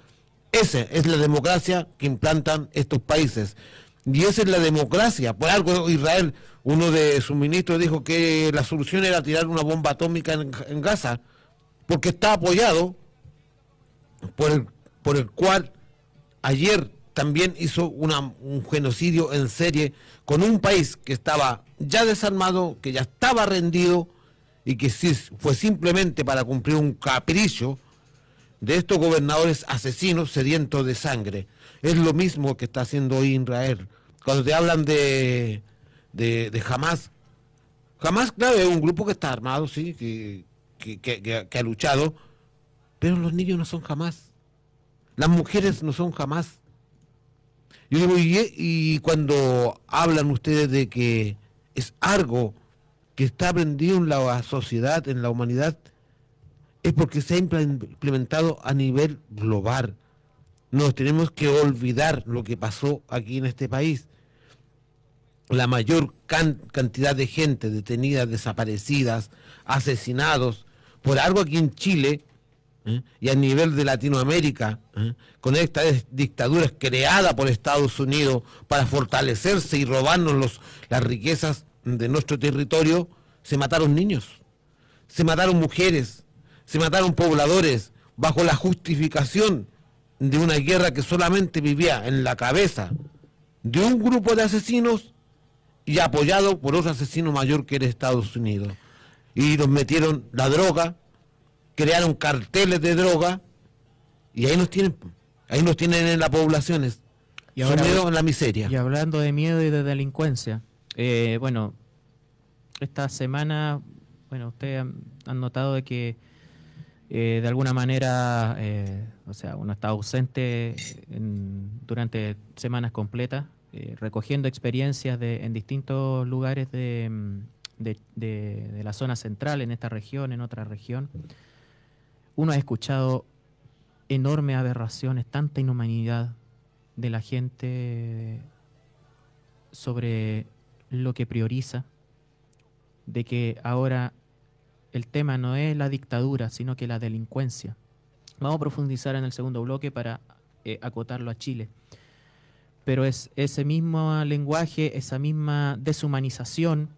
S3: Esa es la democracia que implantan estos países. Y esa es la democracia. Por algo Israel, uno de sus ministros dijo que la solución era tirar una bomba atómica en Gaza, porque está apoyado por el, por el cual ayer también hizo un genocidio en serie con un país que estaba ya desarmado, que ya estaba rendido y que sí fue simplemente para cumplir un capricho de estos gobernadores asesinos sedientos de sangre. Es lo mismo que está haciendo hoy Israel. Cuando te hablan de, de, de Hamas, Hamas, claro, es un grupo que está armado, sí, que, que- ha luchado, pero los niños no son jamás. Las mujeres no son jamás. Yo digo, y, cuando hablan ustedes de que es algo que está aprendido en la sociedad, en la humanidad, es porque se ha imple- implementado a nivel global. Nos tenemos que olvidar lo que pasó aquí en este país. La mayor can- cantidad de gente detenida, desaparecidas, asesinados, por algo aquí en Chile ¿eh? y a nivel de Latinoamérica, ¿eh? con esta dictadura creada por Estados Unidos para fortalecerse y robarnos las riquezas de nuestro territorio, se mataron niños, se mataron mujeres, se mataron pobladores bajo la justificación de una guerra que solamente vivía en la cabeza de un grupo de asesinos y apoyado por otro asesino mayor que era Estados Unidos. Y nos metieron la droga, crearon carteles de droga y ahí nos tienen, ahí nos tienen en las poblaciones,
S2: Y ahora-
S3: sumidos en la miseria.
S2: Y hablando de miedo y de delincuencia, eh, bueno, esta semana, bueno, ustedes han, han notado de que eh, de alguna manera, eh, o sea, uno está ausente en- durante semanas completas, eh, recogiendo experiencias de, en distintos lugares de, mm, de- de- la zona central, en esta región, en otra región. uno ha escuchado enormes aberraciones, tanta inhumanidad de la gente sobre lo que prioriza, de que ahora el tema no es la dictadura, sino que la delincuencia. Vamos a profundizar en el segundo bloque para eh, acotarlo a Chile. Pero es ese mismo lenguaje, esa misma deshumanización,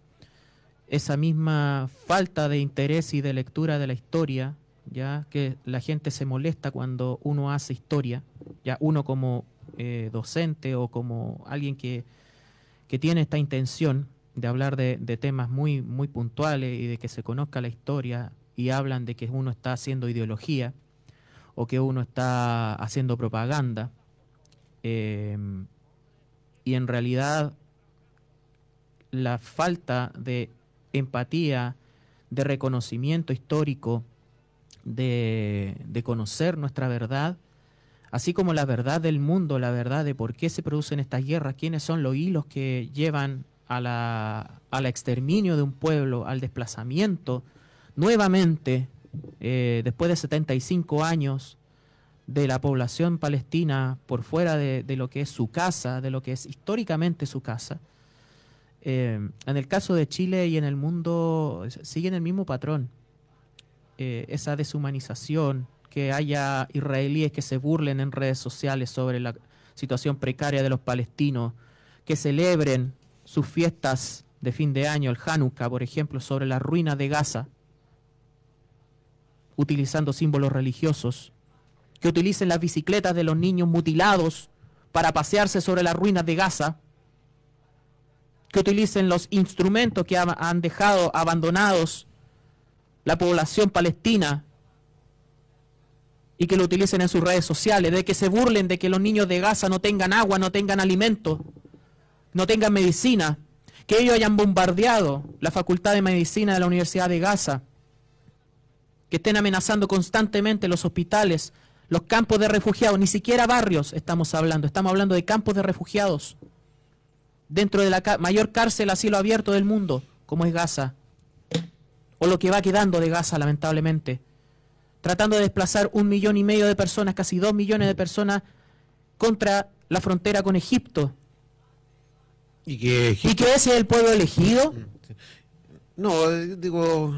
S2: esa misma falta de interés y de lectura de la historia, ya que la gente se molesta cuando uno hace historia, ya uno como eh, docente o como alguien que, que, tiene esta intención de hablar de, temas muy, muy puntuales y de que se conozca la historia y hablan de que uno está haciendo ideología o que uno está haciendo propaganda. Eh, y en realidad la falta de empatía, de reconocimiento histórico, de, de, conocer nuestra verdad, así como la verdad del mundo, la verdad de por qué se producen estas guerras, quiénes son los hilos que llevan a la, al exterminio de un pueblo, al desplazamiento, nuevamente, eh, después de 75 años de la población palestina por fuera de, de, lo que es su casa, de lo que es históricamente su casa, eh, en el caso de Chile y en el mundo siguen el mismo patrón. Eh, esa deshumanización, que haya israelíes que se burlen en redes sociales sobre la situación precaria de los palestinos, que celebren sus fiestas de fin de año, el Hanukkah, por ejemplo, sobre las ruinas de Gaza, utilizando símbolos religiosos, que utilicen las bicicletas de los niños mutilados para pasearse sobre las ruinas de Gaza, que utilicen los instrumentos que han dejado abandonados la población palestina y que lo utilicen en sus redes sociales, de que se burlen de que los niños de Gaza no tengan agua, no tengan alimento, no tengan medicina, que ellos hayan bombardeado la Facultad de Medicina de la Universidad de Gaza, que estén amenazando constantemente los hospitales, los campos de refugiados, ni siquiera barrios estamos hablando, estamos hablando de campos de refugiados dentro de la mayor cárcel a cielo abierto del mundo, como es Gaza, o lo que va quedando de Gaza, lamentablemente, tratando de desplazar un millón y medio de personas, casi dos millones de personas, contra la frontera con Egipto.
S3: ¿Y que, Egipto...
S2: ¿Y que ese es el pueblo elegido?
S3: No, digo,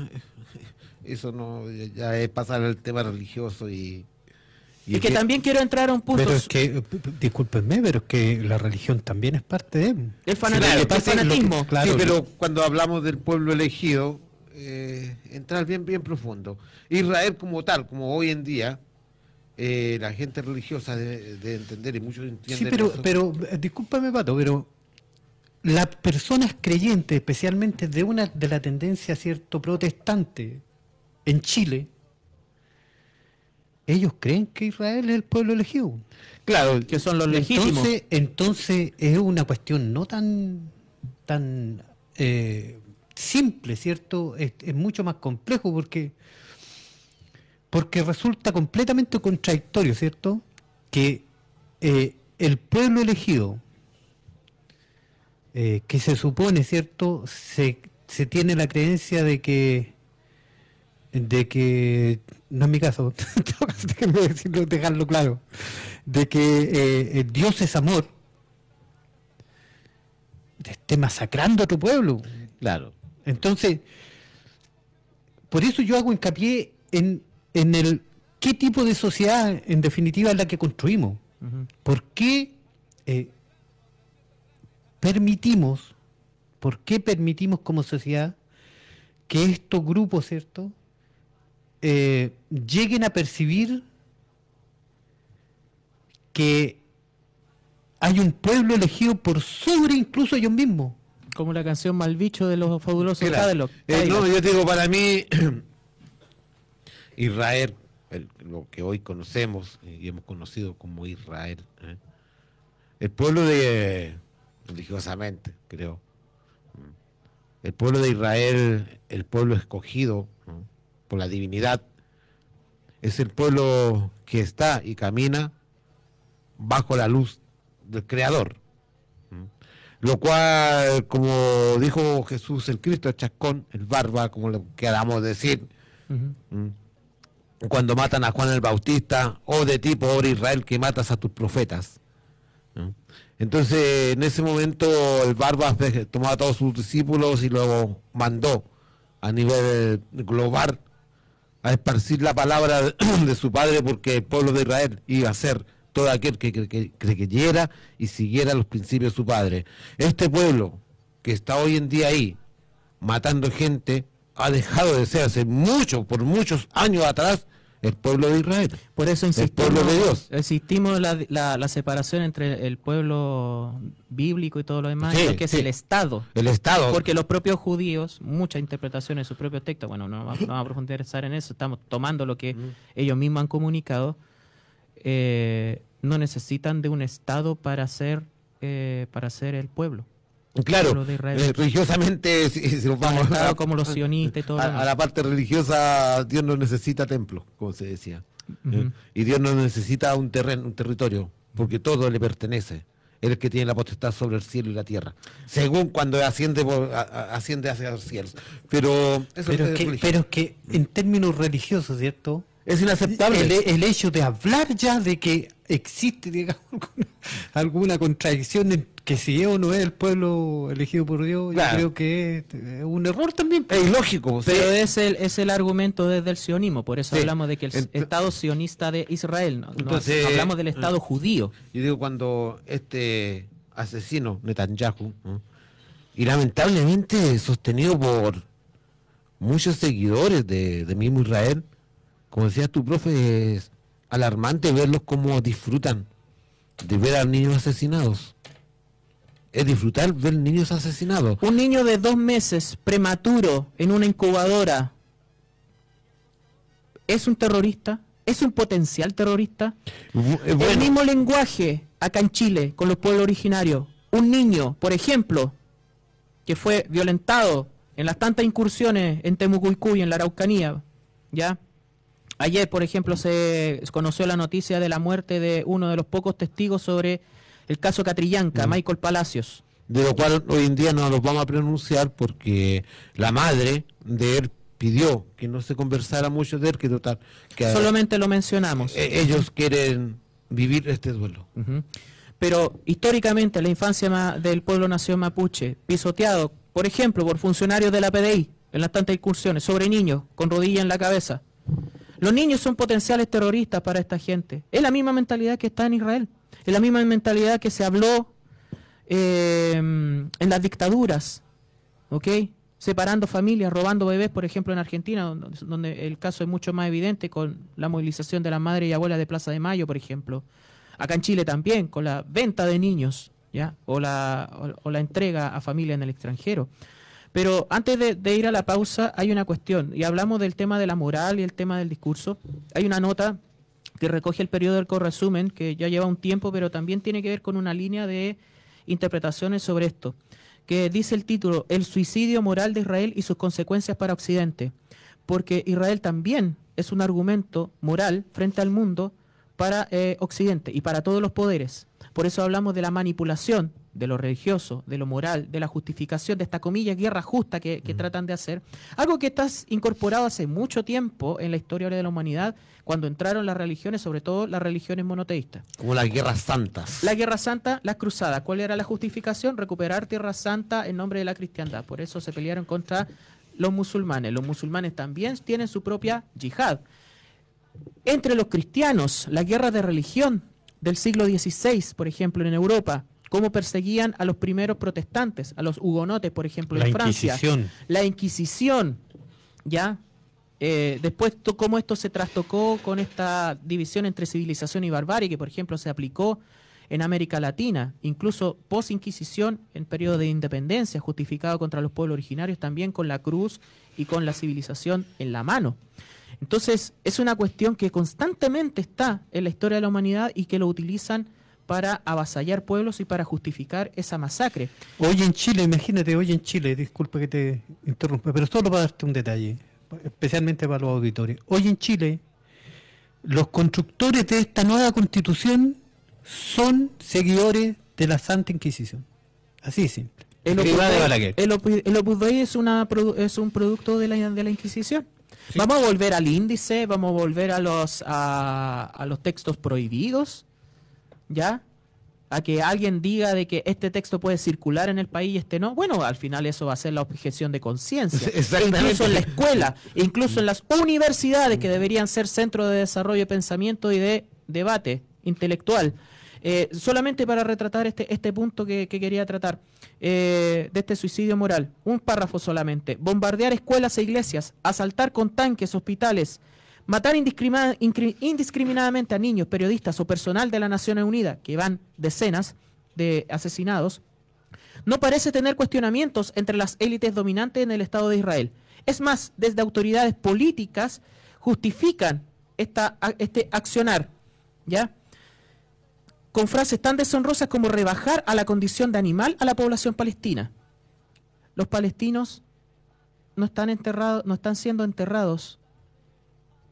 S3: eso no, ya es pasar el tema religioso y
S2: y, que, también quiero entrar a un punto.
S4: Pero es que, discúlpenme, pero es que la religión también es parte de.
S2: El, fanatismo.
S3: sí, pero cuando hablamos del pueblo elegido, eh, entrar bien, bien profundo. Israel, como tal, como hoy en día, eh, la gente religiosa debe, entender y muchos entienden.
S4: Sí, pero, pero eh, discúlpame, Pato, pero las personas creyentes, especialmente de una de la tendencia cierto protestante en Chile, ellos creen que Israel es el pueblo elegido.
S2: Claro, que son los legítimos.
S4: Entonces, entonces es una cuestión no tan, tan eh, simple, ¿cierto? Es, es, mucho más complejo porque, porque resulta completamente contradictorio, ¿cierto? Que eh, el pueblo elegido, eh, que se supone, ¿cierto? Se, se tiene la creencia de que de que, no es mi caso, déjenme decirlo, dejarlo claro, de que eh, Dios es amor, esté masacrando a tu pueblo.
S3: Claro.
S4: Entonces, por eso yo hago hincapié en, en el qué tipo de sociedad en definitiva es la que construimos. ¿Por qué eh, permitimos, por qué permitimos como sociedad que estos grupos, ¿cierto? Eh, lleguen a percibir que hay un pueblo elegido por sobre incluso ellos mismos.
S2: Como la canción Malbicho de los fabulosos
S3: Cadillac. Eh, no, yo digo, para mí, [clears throat] Israel, lo que hoy conocemos y hemos conocido como Israel, ¿eh? el pueblo de, religiosamente, creo, el pueblo de Israel, el pueblo escogido, por la divinidad, es el pueblo que está y camina bajo la luz del Creador. Lo cual, como dijo Jesús el Cristo, el chascón, el barba, como le queramos decir, cuando matan a Juan el Bautista, o de ti, pobre Israel, que matas a tus profetas. ¿no? Entonces, en ese momento, el Barbas ve- tomó a todos sus discípulos y luego mandó a nivel global a esparcir la palabra [clears throat] de, su padre, porque el pueblo de Israel iba a ser todo aquel que, que, que- que creyera y siguiera los principios de su padre. Este pueblo que está hoy en día ahí, matando gente, ha dejado de ser hace mucho, por muchos años atrás, el pueblo de Israel.
S2: Por eso
S3: El
S2: insistimos,
S3: pueblo de Dios.
S2: insistimos la, la, la separación entre el pueblo bíblico y todo lo demás,
S3: Sí,
S2: que es
S3: sí.
S2: el Estado.
S3: El Estado.
S2: Porque los propios judíos, muchas interpretaciones de sus propios textos, bueno, no, va- no vamos a profundizar en eso, estamos tomando lo que ellos mismos han comunicado, eh, no necesitan de un Estado para ser, eh, para ser el pueblo.
S3: Claro, eh, religiosamente, si, si nos vamos a,
S2: como los sionistas y todo lo
S3: a- a la parte religiosa, Dios no necesita templo, como se decía. ¿eh? Y Dios no necesita un terreno, un territorio, porque todo le pertenece. Él es el que tiene la potestad sobre el cielo y la tierra, según cuando asciende, por- a- a- asciende hacia los cielos. Pero eso
S4: Pero
S3: es,
S4: que, pero es que en términos religiosos, ¿cierto?
S3: Es inaceptable.
S4: El, el hecho de hablar ya de que existe, digamos, [laughs] alguna, alguna contradicción en que si es o no es el pueblo elegido por Dios,
S3: Claro.
S4: yo creo que es eh, un error también.
S3: es ilógico. o sea,
S2: Pero es el, es el argumento desde el sionismo, por eso
S3: Sí.
S2: hablamos de que el Estado sionista de Israel, no, hablamos del Estado judío.
S3: Yo digo, cuando este asesino, Netanyahu, ¿no? y lamentablemente sostenido por muchos seguidores de, de mismo Israel, como decías tu profe, es alarmante verlos cómo disfrutan de ver a niños asesinados. Es disfrutar ver niños asesinados.
S2: Un niño de dos meses prematuro en una incubadora es un terrorista, es un potencial terrorista.
S3: Eh,
S2: El
S3: bueno,
S2: mismo lenguaje acá en Chile con los pueblos originarios. Un niño, por ejemplo, que fue violentado en las tantas incursiones en Temucuicú y en la Araucanía, ¿ya? Ayer, por ejemplo, se conoció la noticia de la muerte de uno de los pocos testigos sobre el caso Catrillanca, Michael Palacios.
S3: de lo cual hoy en día no los vamos a pronunciar porque la madre de él pidió que no se conversara mucho de él, que total, que
S2: Solamente lo mencionamos.
S3: eh, ellos quieren vivir este duelo.
S2: Pero históricamente la infancia del pueblo nación mapuche, pisoteado, por ejemplo, por funcionarios de la PDI en las tantas incursiones, sobre niños con rodilla en la cabeza. Los niños son potenciales terroristas para esta gente. Es la misma mentalidad que está en Israel. Es la misma mentalidad que se habló eh, en las dictaduras. ¿Ok? Separando familias, robando bebés, por ejemplo, en Argentina, donde, el caso es mucho más evidente con la movilización de las madres y abuelas de Plaza de Mayo, por ejemplo. Acá en Chile también, con la venta de niños, ¿ya? O la, o la entrega a familias en el extranjero. Pero antes de, ir a la pausa, hay una cuestión, y hablamos del tema de la moral y el tema del discurso. Hay una nota que recoge el periodo del Corresumen, que ya lleva un tiempo, pero también tiene que ver con una línea de interpretaciones sobre esto, que dice el título, El suicidio moral de Israel y sus consecuencias para Occidente, porque Israel también es un argumento moral frente al mundo para eh, Occidente y para todos los poderes. Por eso hablamos de la manipulación de lo religioso, de lo moral, de la justificación de esta comilla guerra justa que, que tratan de hacer. Algo que está incorporado hace mucho tiempo en la historia de la humanidad, cuando entraron las religiones, sobre todo las religiones monoteístas.
S3: Como las guerras santas.
S2: La Guerra Santa, las cruzadas. ¿Cuál era la justificación? Recuperar Tierra Santa en nombre de la cristiandad. Por eso se pelearon contra los musulmanes. Los musulmanes también tienen su propia yihad. Entre los cristianos, la guerra de religión del siglo XVI, por ejemplo, en Europa, cómo perseguían a los primeros protestantes, a los hugonotes, por ejemplo,
S4: La
S2: en Francia.
S4: Inquisición.
S2: La Inquisición, ¿ya? Eh, después, cómo esto se trastocó con esta división entre civilización y barbarie, que por ejemplo se aplicó en América Latina, incluso post-Inquisición en periodo de independencia, justificado contra los pueblos originarios, también con la cruz y con la civilización en la mano. Entonces, es una cuestión que constantemente está en la historia de la humanidad y que lo utilizan para avasallar pueblos y para justificar esa masacre.
S4: Hoy en Chile, imagínate, hoy en Chile, disculpa que te interrumpa, pero solo para darte un detalle, especialmente para los auditores. Hoy en Chile, los constructores de esta nueva constitución son seguidores de la Santa Inquisición. Así de simple.
S2: El Opus Dei- el Opus- el Opus Dei es, una, es un producto de la, de la Inquisición. Vamos a volver al índice, vamos a volver a los a, a los textos prohibidos, ¿ya? A que alguien diga de que este texto puede circular en el país y este no. Bueno, al final eso va a ser la objeción de conciencia. [laughs] E incluso en la escuela, e [laughs] incluso en las universidades que deberían ser centro de desarrollo de pensamiento y de debate intelectual. Eh, solamente para retratar este, este punto que, que quería tratar eh, de este suicidio moral, un párrafo solamente. Bombardear escuelas e iglesias, asaltar con tanques hospitales, matar indiscriminadamente a niños, periodistas o personal de la Naciones Unidas, que van decenas de asesinados, no parece tener cuestionamientos entre las élites dominantes en el Estado de Israel. Es más, desde autoridades políticas justifican esta, este accionar, ¿ya? Con frases tan deshonrosas como rebajar a la condición de animal a la población palestina. Los palestinos no están enterrados, no están siendo enterrados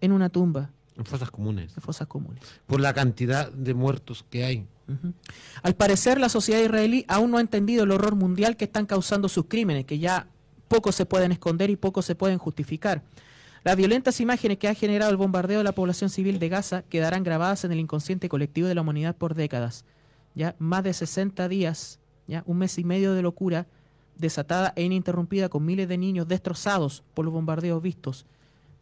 S2: en una tumba,
S3: En fosas comunes.
S2: en fosas comunes.
S3: Por la cantidad de muertos que hay.
S2: Al parecer, la sociedad israelí aún no ha entendido el horror mundial que están causando sus crímenes, que ya poco se pueden esconder y poco se pueden justificar. Las violentas imágenes que ha generado el bombardeo de la población civil de Gaza quedarán grabadas en el inconsciente colectivo de la humanidad por décadas. Ya más de 60 días, ya un mes y medio de locura desatada e ininterrumpida con miles de niños destrozados por los bombardeos vistos.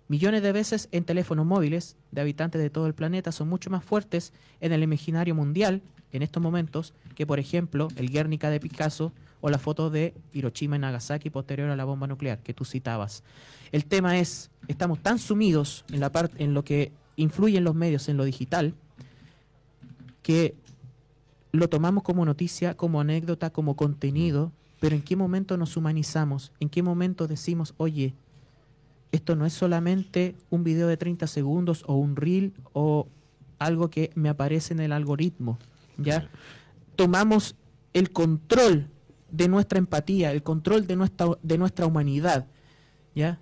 S2: Millones de veces en teléfonos móviles de habitantes de todo el planeta son mucho más fuertes en el imaginario mundial en estos momentos que, por ejemplo, el Guernica de Picasso o la foto de Hiroshima y Nagasaki posterior a la bomba nuclear que tú citabas. El tema es, estamos tan sumidos en la parte en lo que influyen los medios en lo digital que lo tomamos como noticia, como anécdota, como contenido, pero ¿en qué momento nos humanizamos? ¿En qué momento decimos, oye, esto no es solamente un video de 30 segundos o un reel o algo que me aparece en el algoritmo, ¿ya? Tomamos el control de nuestra empatía, el control de nuestra, de nuestra humanidad, ¿ya?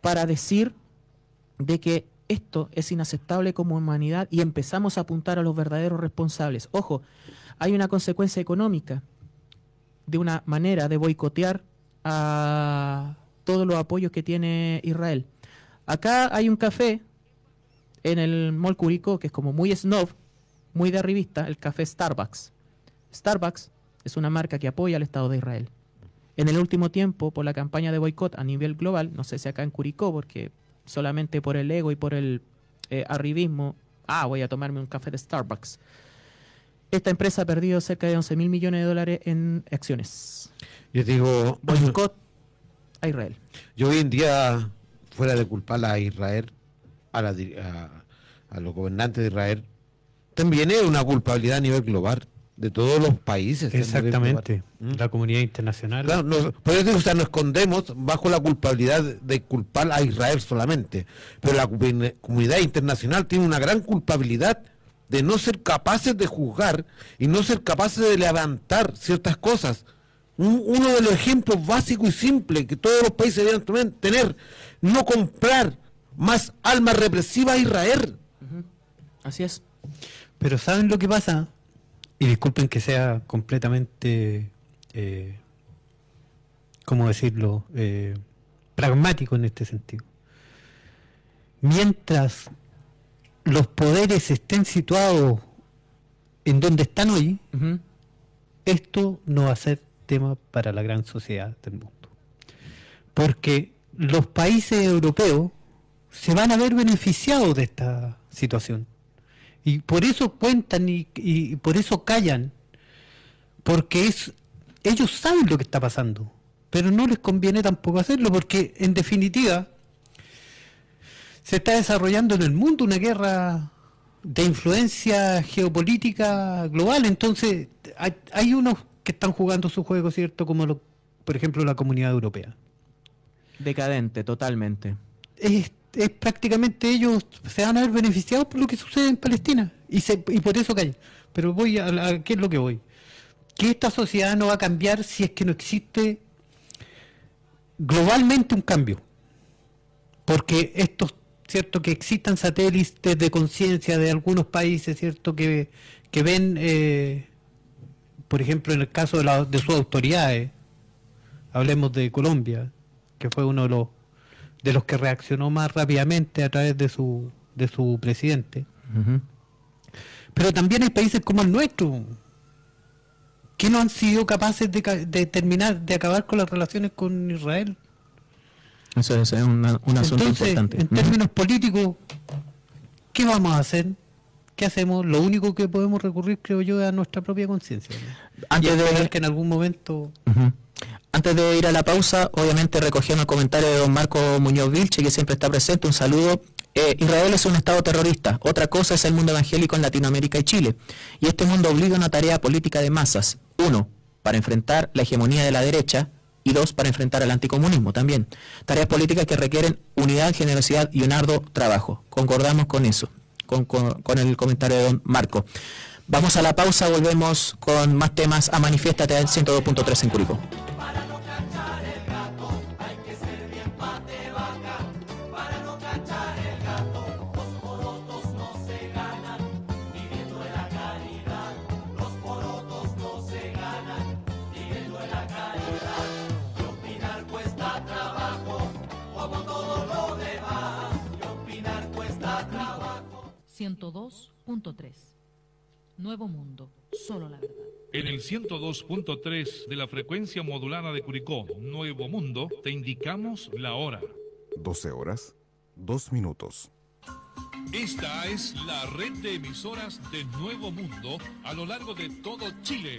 S2: Para decir de que esto es inaceptable como humanidad y empezamos a apuntar a los verdaderos responsables. Ojo, hay una consecuencia económica de una manera de boicotear a todos los apoyos que tiene Israel. Acá hay un café en el Mall Curicó que es como muy snob, muy de revista, el café Starbucks. Starbucks es una marca que apoya al Estado de Israel. En el último tiempo, por la campaña de boicot a nivel global, no sé si acá en Curicó, porque solamente por el ego y por el eh, arribismo, ah, voy a tomarme un café de Starbucks. Esta empresa ha perdido cerca de 11 mil millones de dólares en acciones.
S3: Yo digo, [clears throat]
S2: Boicot a Israel.
S3: yo hoy en día, fuera de culpar a Israel, a, la a los gobernantes de Israel, también es una culpabilidad a nivel global de todos los países.
S4: Exactamente.
S3: ¿Mm?
S4: La comunidad internacional.
S3: Claro, no- por eso digo, o sea, nos escondemos bajo la culpabilidad de culpar a Israel solamente. Pero la comun- comunidad internacional tiene una gran culpabilidad de no ser capaces de juzgar y no ser capaces de levantar ciertas cosas. Un- uno de los ejemplos básicos y simples que todos los países deberían tomen- tener, no comprar más armas represivas a Israel.
S2: Así es.
S4: Pero ¿saben lo que pasa? Y disculpen que sea completamente, eh, ¿cómo decirlo?, eh, pragmático en este sentido. Mientras los poderes estén situados en donde están hoy, esto no va a ser tema para la gran sociedad del mundo. Porque los países europeos se van a ver beneficiados de esta situación. Y por eso cuentan y, y por eso callan. Porque es ellos saben lo que está pasando. Pero no les conviene tampoco hacerlo porque en definitiva se está desarrollando en el mundo una guerra de influencia geopolítica global. Entonces, hay, hay unos que están jugando su juego, ¿cierto? Como, lo- por ejemplo, la comunidad europea.
S2: Decadente, totalmente.
S4: Es, es prácticamente ellos se van a ver beneficiados por lo que sucede en Palestina. Y, se, y por eso callan. Pero voy a, a qué es lo que voy. Que esta sociedad no va a cambiar si es que no existe globalmente un cambio. Porque estos, cierto, que existan satélites de conciencia de algunos países, cierto, que, que ven, eh, por ejemplo, en el caso de, la- de sus autoridades, hablemos de Colombia, que fue uno de los de los que reaccionó más rápidamente a través de su, de su presidente. Pero también hay países como el nuestro, que no han sido capaces de, de terminar, de acabar con las relaciones con Israel.
S2: Eso es una- un asunto
S4: Entonces,
S2: importante.
S4: en términos políticos, ¿qué vamos a hacer? ¿Qué hacemos? Lo único que podemos recurrir, creo yo, es a nuestra propia conciencia. ¿no?
S2: Antes
S4: y
S2: de-
S4: que en algún momento.
S2: Antes de ir a la pausa, obviamente recogiendo el comentario de don Marco Muñoz Vilche, que siempre está presente, un saludo. Eh, Israel es un Estado terrorista. Otra cosa es el mundo evangélico en Latinoamérica y Chile. Y este mundo obliga a una tarea política de masas. Uno, para enfrentar la hegemonía de la derecha. Y dos, para enfrentar al anticomunismo también. Tareas políticas que requieren unidad, generosidad y un arduo trabajo. Concordamos con eso, con, con- el comentario de don Marco. Vamos a la pausa, volvemos con más temas a Manifiéstate al 102.3 en
S5: Curicó. 102.3 Nuevo Mundo, solo la verdad.
S6: En el 102.3 de la frecuencia modulada de Curicó, Nuevo Mundo, te indicamos la hora.
S7: 12 horas, 2 minutos.
S6: Esta es la red de emisoras de Nuevo Mundo a lo largo de todo Chile.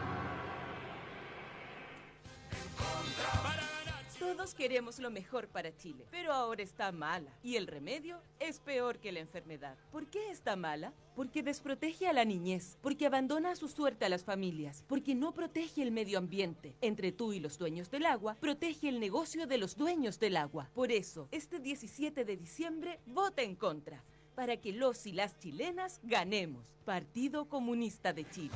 S8: Todos queremos lo mejor para Chile, pero ahora está mala y el remedio es peor que la enfermedad. ¿Por qué está mala? Porque desprotege a la niñez, porque abandona a su suerte a las familias, porque no protege el medio ambiente. Entre tú y los dueños del agua, protege el negocio de los dueños del agua. Por eso, este 17 de diciembre, vota en contra, para que los y las chilenas ganemos. Partido Comunista de Chile.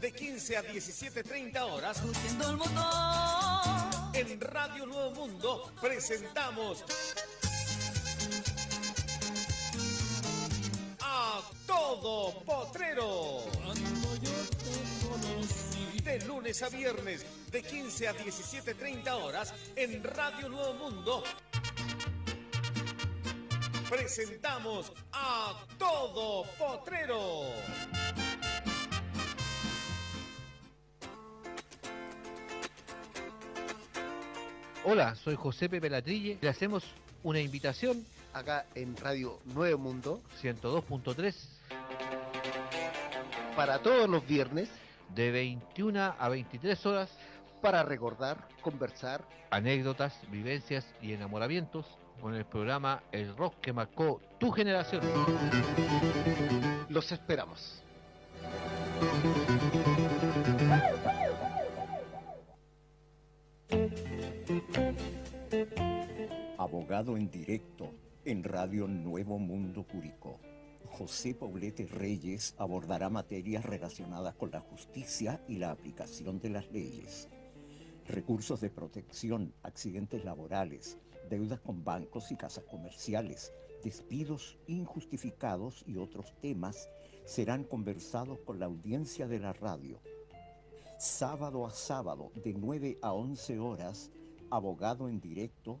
S9: de 15 a 17.30 horas. En Radio Nuevo Mundo presentamos a Todo Potrero. De lunes a viernes, de 15 a 17.30 horas, en Radio Nuevo Mundo. Presentamos a Todo Potrero.
S10: Hola, soy José Pepe Latrille. Le hacemos una invitación acá en Radio Nuevo Mundo 102.3 para todos los viernes de 21 a 23 horas para recordar, conversar, anécdotas, vivencias y enamoramientos con el programa El Rock que marcó tu generación. Los esperamos.
S11: Abogado en directo en Radio Nuevo Mundo Curicó. José Poblete Reyes abordará materias relacionadas con la justicia y la aplicación de las leyes. Recursos de protección, accidentes laborales, deudas con bancos y casas comerciales, despidos injustificados y otros temas serán conversados con la audiencia de la radio. Sábado a sábado de 9 a 11 horas, abogado en directo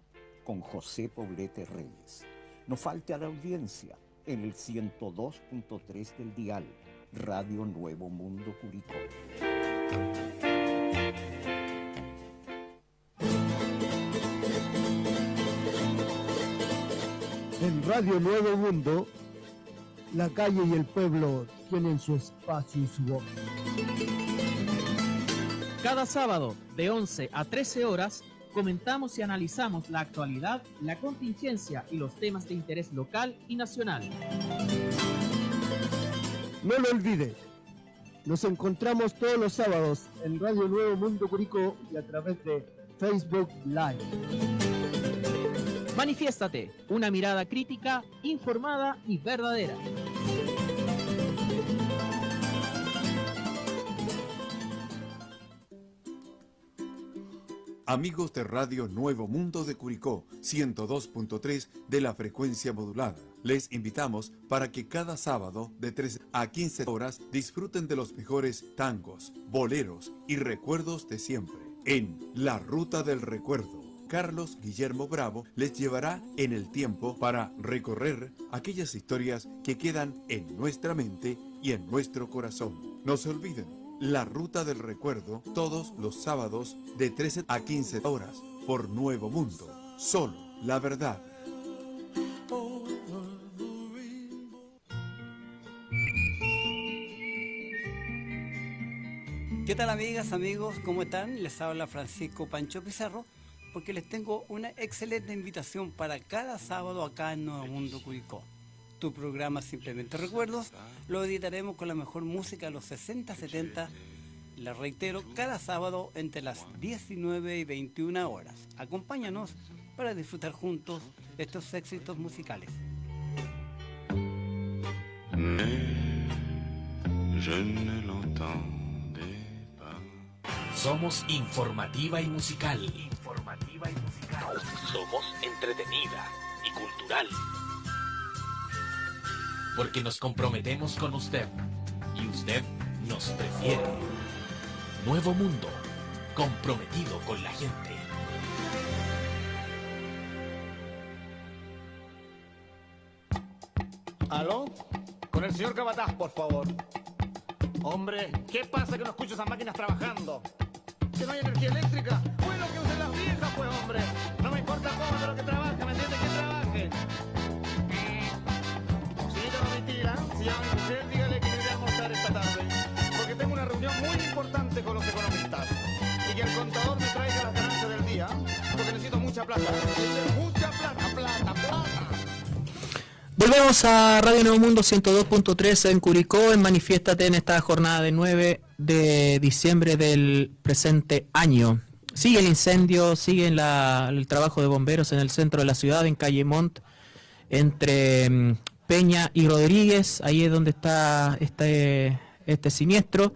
S11: con José Poblete Reyes. No falte a la audiencia en el 102.3 del dial, Radio Nuevo Mundo Curicó.
S12: En Radio Nuevo Mundo, la calle y el pueblo tienen su espacio y su voz.
S2: Cada sábado, de 11 a 13 horas, comentamos y analizamos la actualidad, la contingencia y los temas de interés local y nacional.
S12: No lo olvide, nos encontramos todos los sábados en Radio Nuevo Mundo Curicó y a través de Facebook Live.
S2: Manifiéstate, una mirada crítica, informada y verdadera.
S13: Amigos de Radio Nuevo Mundo de Curicó, 102.3 de la frecuencia modulada. Les invitamos para que cada sábado de 3 a 15 horas disfruten de los mejores tangos, boleros y recuerdos de siempre. En La Ruta del Recuerdo, Carlos Guillermo Bravo les llevará en el tiempo para recorrer aquellas historias que quedan en nuestra mente y en nuestro corazón. No se olviden la Ruta del Recuerdo todos los sábados de 13 a 15 horas por Nuevo Mundo. Solo la verdad.
S14: ¿Qué tal amigas, amigos? ¿Cómo están? Les habla Francisco Pancho Pizarro porque les tengo una excelente invitación para cada sábado acá en Nuevo Mundo Curicó tu programa Simplemente Recuerdos. Lo editaremos con la mejor música de los 60, 70. Les reitero, cada sábado entre las 19 y 21 horas. Acompáñanos para disfrutar juntos estos éxitos musicales.
S15: Somos informativa y musical. Informativa y musical. Somos entretenida y cultural porque nos comprometemos con usted y usted nos prefiere. Nuevo Mundo, comprometido con la gente.
S1: ¿Aló? Con el señor Cabataz, por favor. Hombre, ¿qué pasa que no escucho esas máquinas trabajando? ¿Que no hay energía eléctrica? Bueno, que usen las viejas, pues, hombre. Si llama mi mujer, dígale que iré a almorzar esta tarde. Porque tengo una reunión muy importante con los economistas. Y que el contador me traiga las ganancias del día. Porque necesito mucha plata. Mucha plata, plata, plata.
S2: Volvemos a Radio Nuevo Mundo 102.3 en Curicó, en Manifiéstate en esta jornada de 9 de diciembre del presente año. Sigue el incendio, sigue el trabajo de bomberos en el centro de la ciudad, en Calle Mont, entre mm, Peña y Rodríguez, ahí es donde está este, este siniestro.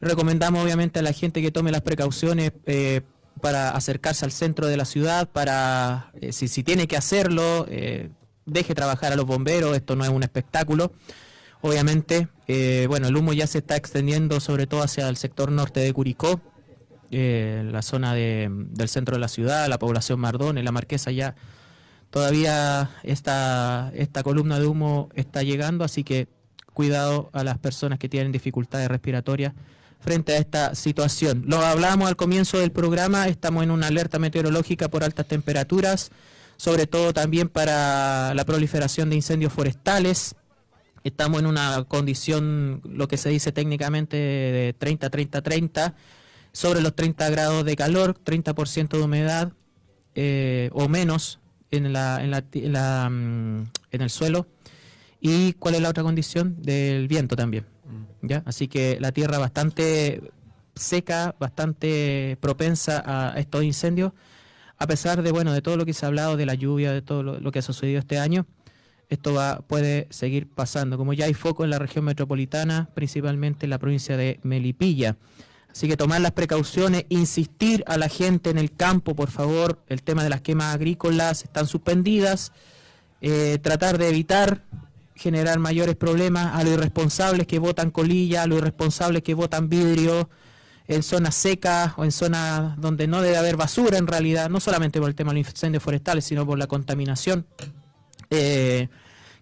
S2: Recomendamos obviamente a la gente que tome las precauciones eh, para acercarse al centro de la ciudad, para, eh, si, si, tiene que hacerlo, eh, deje trabajar a los bomberos, esto no es un espectáculo. Obviamente, bueno, el humo ya se está extendiendo sobre todo hacia el sector norte de Curicó, la zona del centro de la ciudad, la población Mardón, la Marquesa ya todavía esta, columna de humo está llegando, así que cuidado a las personas que tienen dificultades respiratorias frente a esta situación. Lo hablamos al comienzo del programa, estamos en una alerta meteorológica por altas temperaturas, sobre todo también para la proliferación de incendios forestales. Estamos en una condición, lo que se dice técnicamente, de 30-30-30, sobre los 30 grados de calor, 30% de humedad eh, o menos en, la, en, la, mm, en, el suelo. ¿Y cuál es la otra condición? Del viento también. Mm. ¿ya? Así que la tierra bastante seca, bastante propensa a estos incendios, a pesar de bueno de todo lo que se ha hablado, de la lluvia, de todo lo, que ha sucedido este año, esto va, puede seguir pasando. Como ya hay foco en la región metropolitana, principalmente en la provincia de Melipilla. Así que tomar las precauciones, insistir a la gente en el campo, por favor, el tema de las quemas agrícolas están suspendidas, eh, tratar de evitar generar mayores problemas a los irresponsables que votan colilla, a los irresponsables que votan vidrio, en zonas secas o en zonas donde no debe haber basura en realidad, no solamente por el tema de los incendios forestales, sino por la contaminación, eh,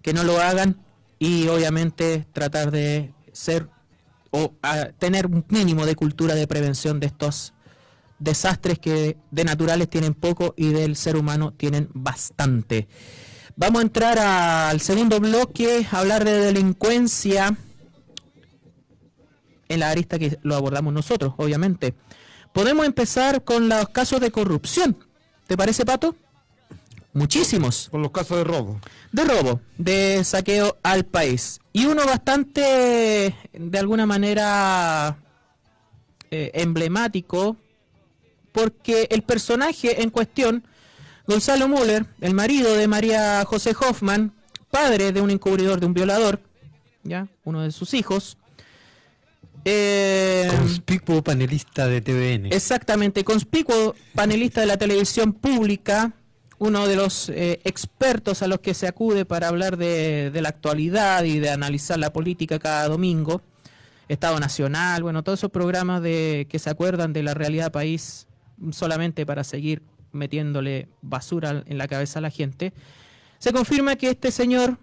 S2: que no lo hagan y obviamente tratar de ser o a, tener un mínimo de cultura de prevención de estos desastres que de naturales tienen poco y del ser humano tienen bastante. Vamos a entrar al segundo bloque, a hablar de delincuencia en la arista que lo abordamos nosotros, obviamente. Podemos empezar con los casos de corrupción. ¿Te parece, Pato? Muchísimos.
S3: Con los casos de robo.
S2: De robo, de saqueo al país. Y uno bastante, de alguna manera, eh, emblemático, porque el personaje en cuestión, Gonzalo Müller, el marido de María José Hoffman, padre de un encubridor, de un violador, ya, uno de sus hijos, eh,
S4: Conspicuo panelista de TVN.
S2: Exactamente, conspicuo panelista de la televisión pública, uno de los eh, expertos a los que se acude para hablar de, la actualidad y de analizar la política cada domingo, Estado Nacional, bueno, todos esos programas de que se acuerdan de la realidad país solamente para seguir metiéndole basura en la cabeza a la gente. Se confirma que este señor,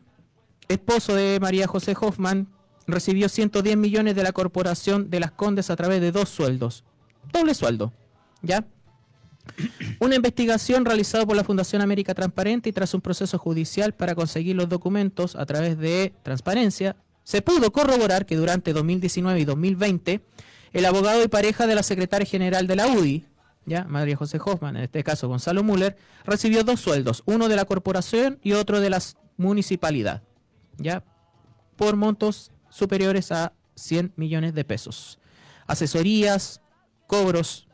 S2: esposo de María José Hoffman, recibió 110 millones de la Corporación de las Condes a través de dos sueldos. Doble sueldo, ¿ya? Una investigación realizada por la Fundación América Transparente y tras un proceso judicial para conseguir los documentos a través de transparencia, se pudo corroborar que durante 2019 y 2020 el abogado y pareja de la secretaria general de la UDI, ya María José Hoffman, en este caso Gonzalo Müller, recibió dos sueldos, uno de la corporación y otro de la municipalidad, ya por montos superiores a 100 millones de pesos. Asesorías, cobros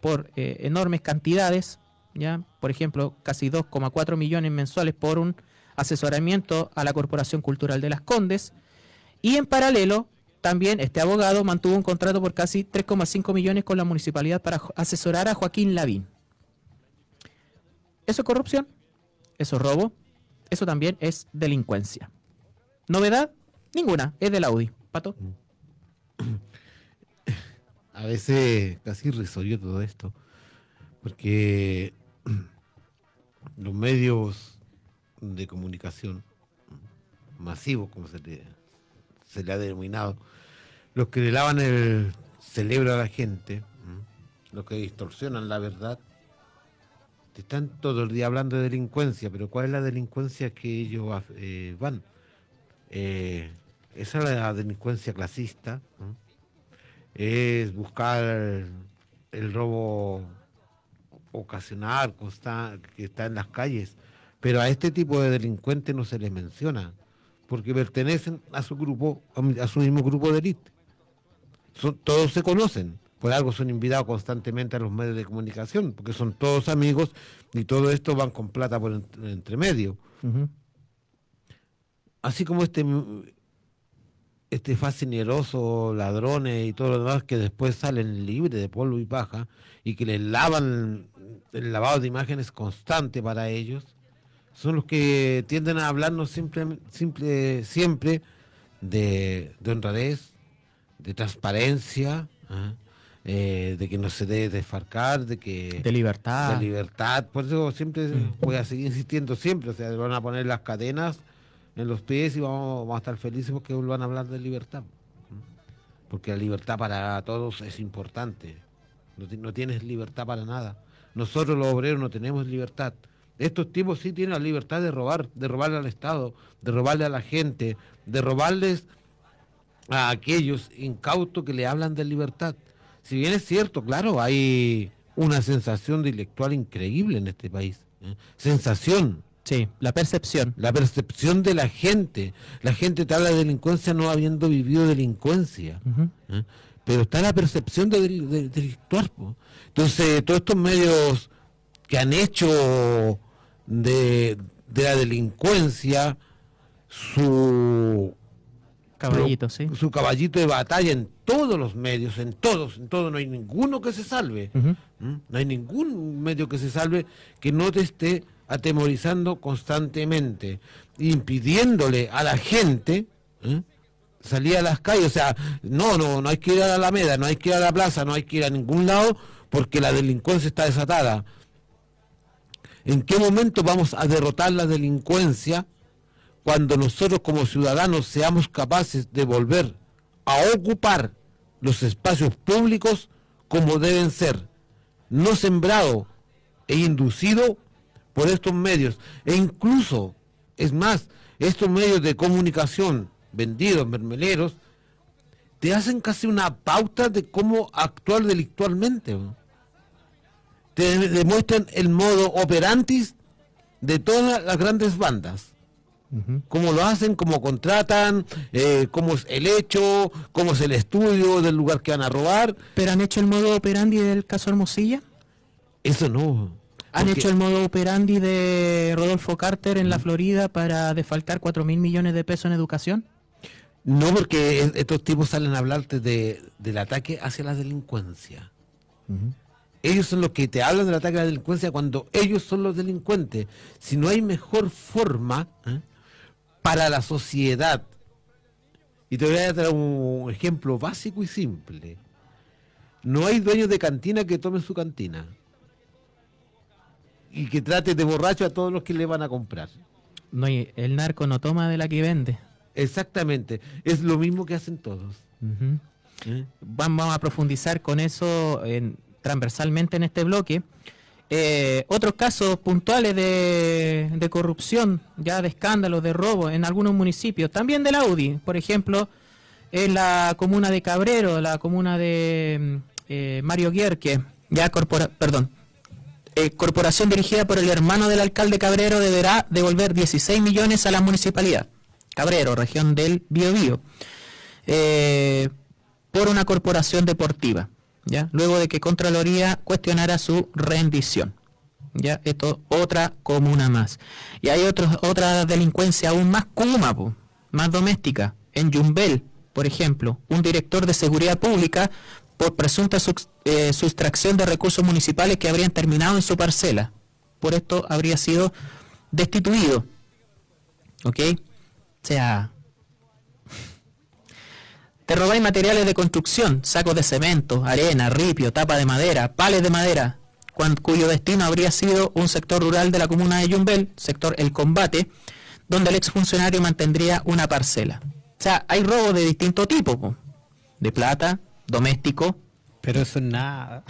S2: por eh, enormes cantidades, ya por ejemplo, casi 2,4 millones mensuales por un asesoramiento a la Corporación Cultural de las Condes, y en paralelo, también este abogado mantuvo un contrato por casi 3,5 millones con la municipalidad para asesorar a Joaquín Lavín. ¿Eso es corrupción? ¿Eso es robo? Eso también es delincuencia. ¿Novedad? Ninguna, es del Audi. Pato.
S3: A veces casi irrisorio todo esto, porque [clears throat] los medios de comunicación masivos, como se le, se le ha denominado, los que le lavan el cerebro a la gente, los que distorsionan la verdad, te están todo el día hablando de delincuencia, pero ¿cuál es la delincuencia que ellos eh, van? Eh, esa es la delincuencia clasista. Es buscar el robo ocasional consta- que está en las calles, pero a este tipo de delincuentes no se les menciona, porque pertenecen a su grupo, a su mismo grupo de élite. Son- todos se conocen, por algo son invitados constantemente a los medios de comunicación, porque son todos amigos y todo esto van con plata por ent- entre medio. Así como este este fascineroso, ladrones y todo lo demás que después salen libres de polvo y paja y que les lavan el lavado de imágenes constante para ellos, son los que tienden a hablarnos simple, simple, siempre de, de honradez, de transparencia, ¿ah? eh, de que no se debe desfarcar, de que...
S2: De libertad.
S3: De libertad, por eso siempre voy a seguir insistiendo siempre, o sea, van a poner las cadenas en los pies y vamos, a estar felices porque van a hablar de libertad. Porque la libertad para todos es importante. No, ti- no tienes libertad para nada. Nosotros los obreros no tenemos libertad. Estos tipos sí tienen la libertad de robar, de robarle al Estado, de robarle a la gente, de robarles a aquellos incautos que le hablan de libertad. Si bien es cierto, claro, hay una sensación de intelectual increíble en este país. ¿eh? Sensación.
S2: Sí, la percepción.
S3: La percepción de la gente. La gente te habla de delincuencia no habiendo vivido delincuencia. ¿eh? Pero está la percepción de, del- de- delictual. po. Entonces, todos estos medios que han hecho de, de la delincuencia su
S2: Caballito, sí.
S3: su caballito de batalla en todos los medios, en todos, en todos, no hay ninguno que se salve. ¿Mm? No hay ningún medio que se salve que no te esté atemorizando constantemente, impidiéndole a la gente ¿eh? salir a las calles, o sea, no, no, no hay que ir a la Alameda, no hay que ir a la plaza, no hay que ir a ningún lado porque la delincuencia está desatada. ¿En qué momento vamos a derrotar la delincuencia cuando nosotros como ciudadanos seamos capaces de volver a ocupar los espacios públicos como deben ser, no sembrado e inducido por estos medios. E incluso, es más, estos medios de comunicación vendidos, mermeleros, te hacen casi una pauta de cómo actuar delictualmente. Te demuestran el modo operantis de todas las grandes bandas. Cómo lo hacen, cómo contratan, eh, cómo es el hecho, cómo es el estudio del lugar que van a robar.
S2: ¿Pero han hecho el modo operandi del caso Hermosilla?
S3: Eso no.
S2: ¿Han hecho el modo operandi de Rodolfo Carter en la Florida para defalcar 4 mil millones de pesos en educación?
S3: No, porque es- estos tipos salen a hablarte de, del ataque hacia la delincuencia. Ellos son los que te hablan del ataque a la delincuencia cuando ellos son los delincuentes. Si no hay mejor forma ¿eh? para la sociedad, y te voy a dar un ejemplo básico y simple. No hay dueños de cantina que tomen su cantina y que trate de borracho a todos los que le van a comprar.
S2: No, y el narco no toma de la que vende.
S3: Exactamente, es lo mismo que hacen todos. ¿Eh?
S2: Vamos a profundizar con eso en- transversalmente en este bloque. Eh, otros casos puntuales de, de corrupción, ya de escándalos, de robo en algunos municipios, también del Audi, por ejemplo, en la comuna de Cabrero, la comuna de mm, eh, Mario Guierque, ya corpora, perdón, eh, corporación dirigida por el hermano del alcalde Cabrero deberá devolver 16 millones a la municipalidad. Cabrero, región del Biobío, eh, por una corporación deportiva, ¿ya? Luego de que Contraloría cuestionara su rendición. ¿Ya? Esto otra comuna más. Y hay otros, otra delincuencia aún más kuma, po, más doméstica. En Yumbel, por ejemplo, un director de seguridad pública por presunta eh, sustracción de recursos municipales que habrían terminado en su parcela. Por esto habría sido destituido. ¿Ok? O sea, [laughs] te robáis materiales de construcción, sacos de cemento, arena, ripio, tapa de madera, pales de madera, cuyo destino habría sido un sector rural de la comuna de Yumbel, sector El Combate, donde el exfuncionario mantendría una parcela. O sea, hay robos de distinto tipo, po. de plata, doméstico.
S4: Pero eso es nada.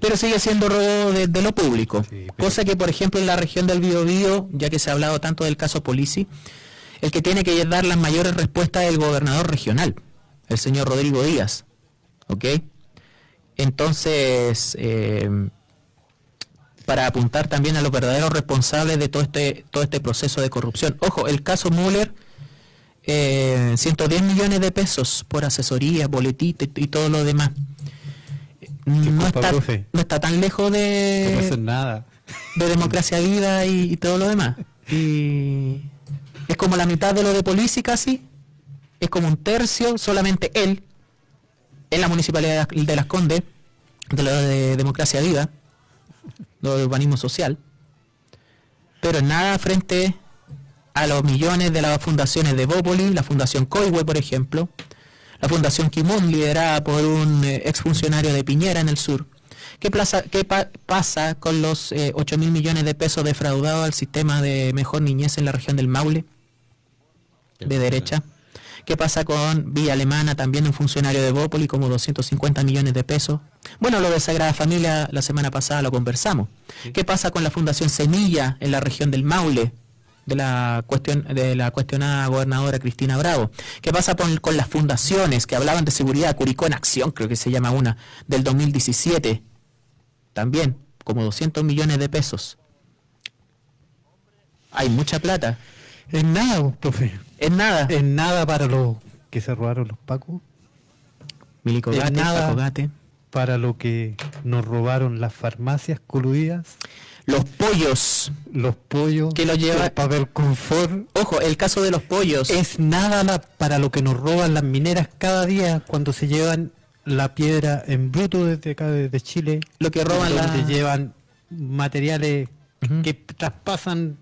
S2: Pero sigue siendo robo de, de lo público. Cosa que, por ejemplo, en la región del Biobío, ya que se ha hablado tanto del caso Polisi, el que tiene que dar las mayores respuestas es el gobernador regional, el señor Rodrigo Díaz. ¿Ok? Entonces, eh, para apuntar también a los verdaderos responsables de todo este, todo este proceso de corrupción. Ojo, el caso Müller, eh, 110 millones de pesos por asesoría, boletito y, y todo lo demás. No está,
S4: profe.
S2: no está tan lejos de,
S4: No pasa nada.
S2: de democracia viva y, y todo lo demás. Y es como la mitad de lo de Polici casi. Es como un tercio, solamente él, en la municipalidad de Las Condes, de lo de democracia viva, lo de urbanismo social. Pero nada frente a los millones de las fundaciones de Bópoli, la Fundación Coihue, por ejemplo, la Fundación Kimón, liderada por un eh, exfuncionario de Piñera en el sur. ¿Qué, plaza- qué pa- pasa con los eh, 8 mil millones de pesos defraudados al sistema de mejor niñez en la región del Maule? De derecha. ¿Qué pasa con Villa Alemana, también un funcionario de Bópoli, como 250 millones de pesos? Bueno, lo de Sagrada Familia la semana pasada lo conversamos. ¿Qué pasa con la Fundación Semilla en la región del Maule? De la, cuestión, de la cuestionada gobernadora Cristina Bravo. ¿Qué pasa con, con las fundaciones que hablaban de seguridad? Curicó en Acción, creo que se llama una, del 2017. También, como 200 millones de pesos. Hay mucha plata.
S4: Es nada, profe.
S2: Es nada.
S4: Es nada para los que se robaron los pacos.
S2: Milico
S4: Es
S2: Gate,
S4: nada
S2: Paco Gate.
S4: para lo que nos robaron las farmacias coludidas.
S2: Los pollos.
S4: Los pollos.
S2: Que lo lleva-
S4: el papel confort.
S2: Ojo, el caso de los pollos.
S4: Es nada la- para lo que nos roban las mineras cada día cuando se llevan la piedra en bruto desde acá, desde Chile.
S2: Lo que roban
S4: donde
S2: la-
S4: llevan materiales que traspasan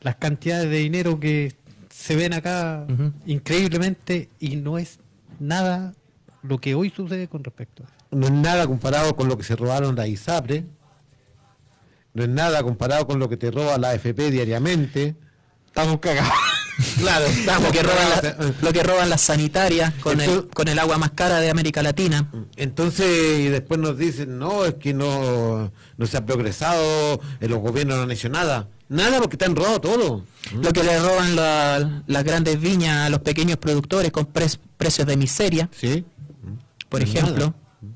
S4: las cantidades de dinero que se ven acá increíblemente y no es nada lo que hoy sucede con respecto a eso.
S3: No es nada comparado con lo que se robaron la ISAPRE. No es nada comparado con lo que te roba la AFP diariamente.
S4: Estamos cagados. [laughs]
S3: Claro, estamos
S2: lo que roban, la- lo que roban las sanitarias con el, con el agua más cara de América Latina.
S3: Entonces, y después nos dicen, no, es que no, no se ha progresado, en los gobiernos no han hecho nada. Nada porque te han robado todo.
S2: Lo que le roban la- las grandes viñas a los pequeños productores con pres- precios de miseria.
S3: Sí.
S2: Por ejemplo,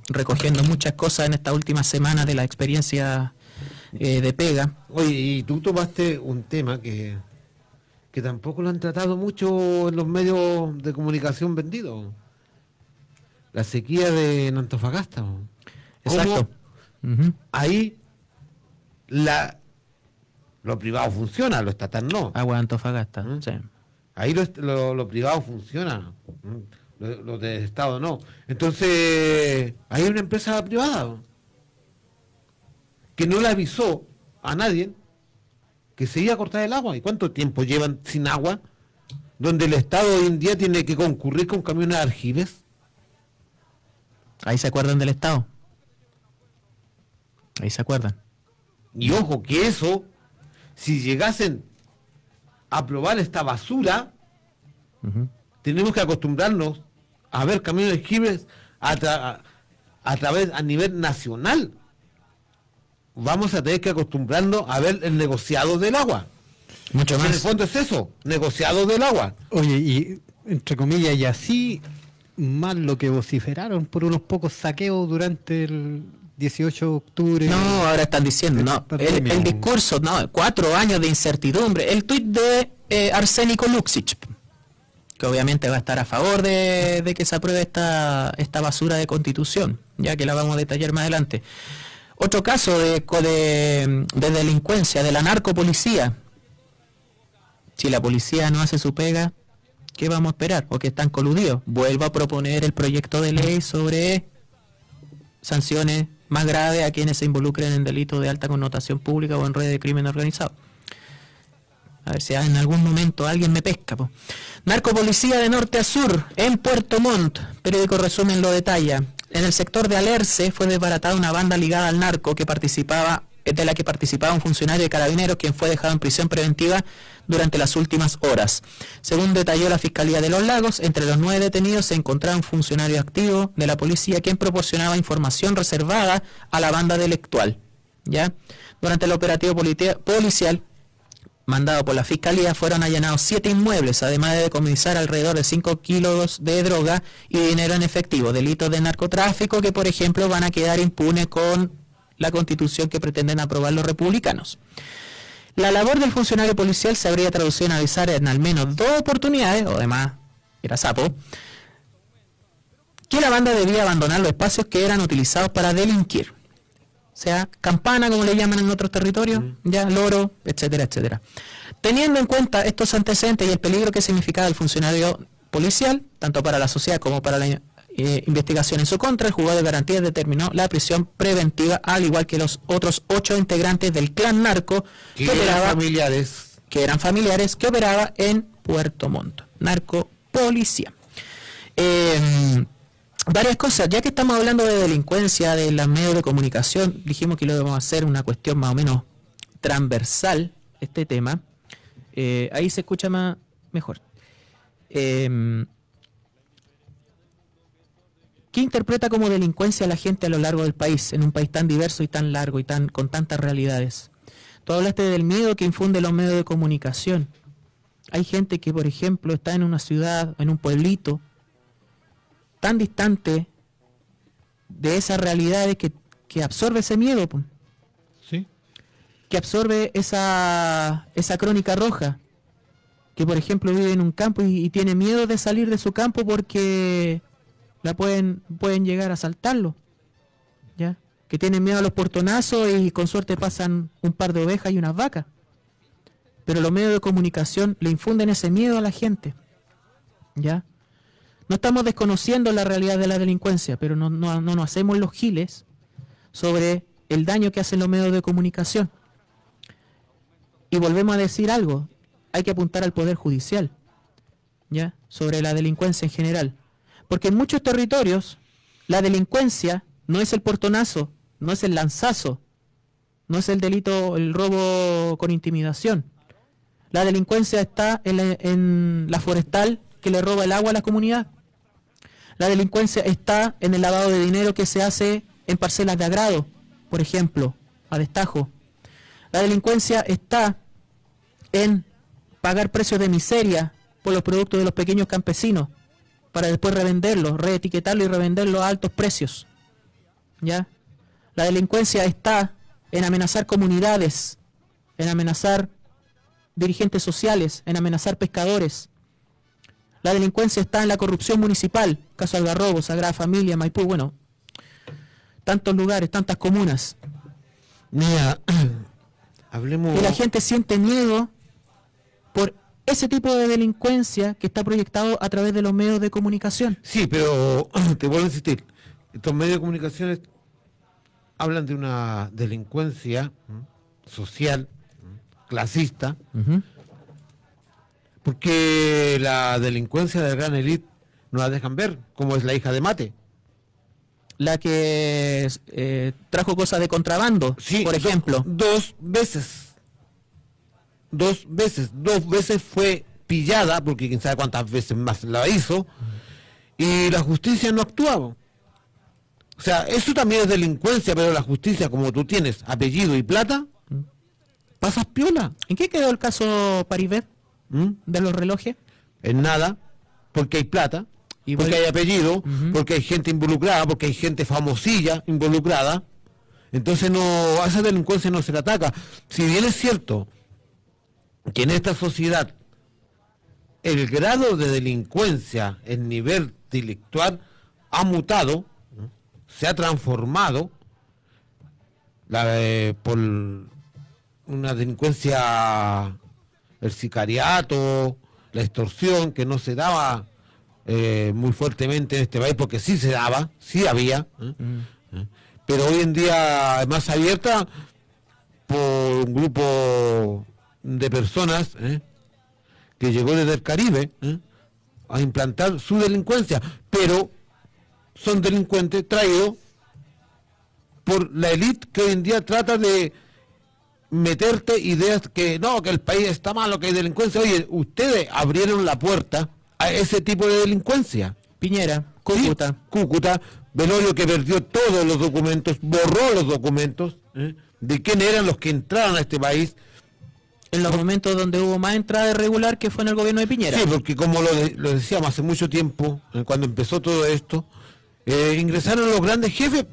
S2: recogiendo muchas cosas en esta última semana de la experiencia eh, de pega.
S3: Oye, y tú tomaste un tema que, que tampoco lo han tratado mucho en los medios de comunicación vendidos. La sequía de en Antofagasta.
S2: Exacto.
S3: ¿Cómo Ahí la lo privado funciona, lo estatal no.
S2: Agua de Antofagasta. sí.
S3: Ahí lo, lo- lo privado funciona, ¿Mm? lo, lo del Estado no. Entonces, hay una empresa privada. Que no le avisó a nadie que se iba a cortar el agua. ¿Y cuánto tiempo llevan sin agua? Donde el Estado hoy en día tiene que concurrir con camiones de aljibes.
S2: Ahí se acuerdan del Estado. Ahí se acuerdan.
S3: Y ojo que eso, si llegasen a probar esta basura, tenemos que acostumbrarnos a ver camiones de aljibes a, tra- a- a través a nivel nacional. Vamos a tener que acostumbrarnos a ver el negociado del agua.
S2: Mucho
S3: En el
S2: más.
S3: fondo es eso, negociado del agua.
S4: Oye, y entre comillas, y así, más lo que vociferaron por unos pocos saqueos durante el 18 de octubre.
S2: No, ahora están diciendo, no. El, discurso, no, cuatro años de incertidumbre. El tuit de eh, Arsénico Luxic, que obviamente va a estar a favor de, de que se apruebe esta, esta basura de constitución, ya que la vamos a detallar más adelante. Otro caso de, delincuencia, de la narcopolicía. Si la policía no hace su pega, ¿qué vamos a esperar? ¿O que están coludidos? Vuelvo a proponer el proyecto de ley sobre sanciones más graves a quienes se involucren en delitos de alta connotación pública o en redes de crimen organizado. A ver si en algún momento alguien me pesca. po. Narcopolicía de norte a sur, en Puerto Montt. Periódico Resumen lo detalla. En el sector de Alerce fue desbaratada una banda ligada al narco que participaba eh, de la que participaba un funcionario de carabineros quien fue dejado en prisión preventiva durante las últimas horas. Según detalló la Fiscalía de los Lagos, entre los nueve detenidos se encontraba un funcionario activo de la policía quien proporcionaba información reservada a la banda delictual. ¿ya? Durante el operativo policial mandado por la Fiscalía fueron allanados siete inmuebles, además de decomisar alrededor de 5 kilos de droga y dinero en efectivo, delitos de narcotráfico que, por ejemplo, van a quedar impunes con la constitución que pretenden aprobar los republicanos. La labor del funcionario policial se habría traducido en avisar en al menos dos oportunidades, o además era sapo, que la banda debía abandonar los espacios que eran utilizados para delinquir. Sea, campana, como le llaman en otros territorios, ya, loro, etcétera, etcétera. Teniendo en cuenta estos antecedentes y el peligro que significaba el funcionario policial, tanto para la sociedad como para la eh, investigación en su contra, el juzgado de garantías determinó la prisión preventiva, al igual que los otros ocho integrantes del clan narco
S3: Que eran familiares.
S2: que eran familiares que operaba en Puerto Montt. Narco policía. Eh, varias cosas, ya que estamos hablando de delincuencia, de los medios de comunicación, dijimos que lo vamos a hacer una cuestión más o menos transversal, este tema. Eh, ahí se escucha más mejor. Eh, ¿Qué interpreta como delincuencia la gente a lo largo del país, en un país tan diverso y tan largo y tan con tantas realidades? Tú hablaste del miedo que infunde los medios de comunicación. Hay gente que, por ejemplo, está en una ciudad, en un pueblito, tan distante de esas realidades que, que absorbe ese miedo.
S4: Sí.
S2: Que absorbe esa, esa crónica roja. Que, por ejemplo, vive en un campo y, y tiene miedo de salir de su campo porque la pueden, pueden llegar a asaltarlo. ¿Ya? Que tienen miedo a los portonazos y con suerte pasan un par de ovejas y unas vacas. Pero los medios de comunicación le infunden ese miedo a la gente. ¿Ya? No estamos desconociendo la realidad de la delincuencia, pero no, no, no nos hacemos los giles sobre el daño que hacen los medios de comunicación. Y volvemos a decir algo, hay que apuntar al Poder Judicial. ¿ya? Sobre la delincuencia en general. Porque en muchos territorios la delincuencia no es el portonazo, no es el lanzazo, no es el delito, el robo con intimidación. La delincuencia está en la, en la forestal que le roba el agua a la comunidad. La delincuencia está en el lavado de dinero que se hace en parcelas de agrado, por ejemplo, a destajo. La delincuencia está en pagar precios de miseria por los productos de los pequeños campesinos para después revenderlos, reetiquetarlos y revenderlos a altos precios. ¿Ya? La delincuencia está en amenazar comunidades, en amenazar dirigentes sociales, en amenazar pescadores. La delincuencia está en la corrupción municipal, caso Algarrobo, Sagrada Familia, Maipú, bueno, tantos lugares, tantas comunas.
S3: Mira, [clears throat] hablemos...
S2: Y la gente siente miedo por ese tipo de delincuencia que está proyectado a través de los medios de comunicación.
S3: Sí, pero [clears throat] te vuelvo a insistir, estos medios de comunicación hablan de una delincuencia social, clasista, porque la delincuencia de la gran élite no la dejan ver, como es la hija de Mate.
S2: La que eh, trajo cosas de contrabando, por ejemplo.
S3: dos veces. Dos veces. Dos veces fue pillada, porque quién sabe cuántas veces más la hizo, y la justicia no actuaba. O sea, eso también es delincuencia, pero la justicia, como tú tienes apellido y plata, pasas piola.
S2: ¿En qué quedó el caso Paribet de los relojes?
S3: En nada, porque hay plata,
S2: Y
S3: porque hay apellido, porque hay gente involucrada, porque hay gente famosilla involucrada. Entonces no, a esa delincuencia no se le ataca. Si bien es cierto que en esta sociedad el grado de delincuencia, el nivel delictual ha mutado, se ha transformado la, eh, por una delincuencia, el sicariato, la extorsión que no se daba eh, muy fuertemente en este país, porque sí se daba, sí había, ¿eh? ¿Eh? pero hoy en día es más abierta por un grupo de personas ¿eh? que llegó desde el Caribe a implantar su delincuencia, pero son delincuentes traídos por la élite que hoy en día trata de meterte ideas que no, que el país está malo, que hay delincuencia. Oye, ustedes abrieron la puerta a ese tipo de delincuencia.
S2: Piñera, Cúcuta.
S3: Cúcuta, Velorio que perdió todos los documentos, borró los documentos ¿eh? de quién eran los que entraron a este país.
S2: En los momentos donde hubo más entrada irregular que fue en el gobierno de Piñera.
S3: Sí, porque como lo, de- lo decíamos hace mucho tiempo, eh, cuando empezó todo esto, eh, ingresaron los grandes jefes.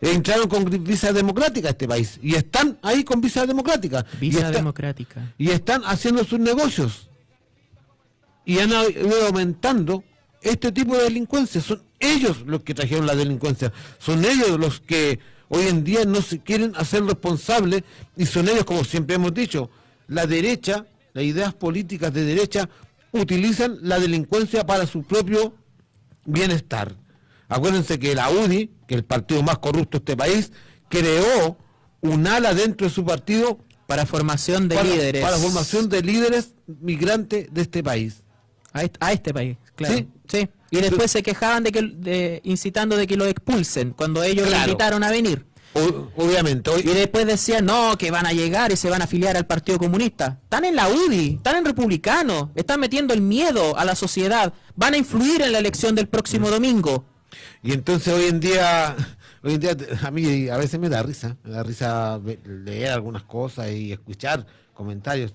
S3: Entraron con visa democrática a este país. Y están ahí con visa democrática. y,
S2: Visa democrática.
S3: y están haciendo sus negocios. Y han ido aumentando este tipo de delincuencia. Son ellos los que trajeron la delincuencia. Son ellos los que hoy en día no se quieren hacer responsables. Y son ellos, como siempre hemos dicho, la derecha, las ideas políticas de derecha, utilizan la delincuencia para su propio bienestar. Acuérdense que la UDI, que es el partido más corrupto de este país, creó un ala dentro de su partido
S2: para formación de
S3: para,
S2: líderes.
S3: Para formación de líderes migrantes de este país.
S2: A este, a este país, claro.
S3: Sí.
S2: Sí. Y después se quejaban de que de, incitando de que lo expulsen cuando ellos lo
S3: Claro.
S2: invitaron a venir.
S3: obviamente.
S2: Y después decían, no, que van a llegar y se van a afiliar al Partido Comunista. Están en la UDI, están en republicano, están metiendo el miedo a la sociedad. Van a influir en la elección del próximo domingo.
S3: Y entonces hoy en día, [laughs] hoy en día [laughs] a mí a veces me da risa, me da risa leer algunas cosas y escuchar comentarios.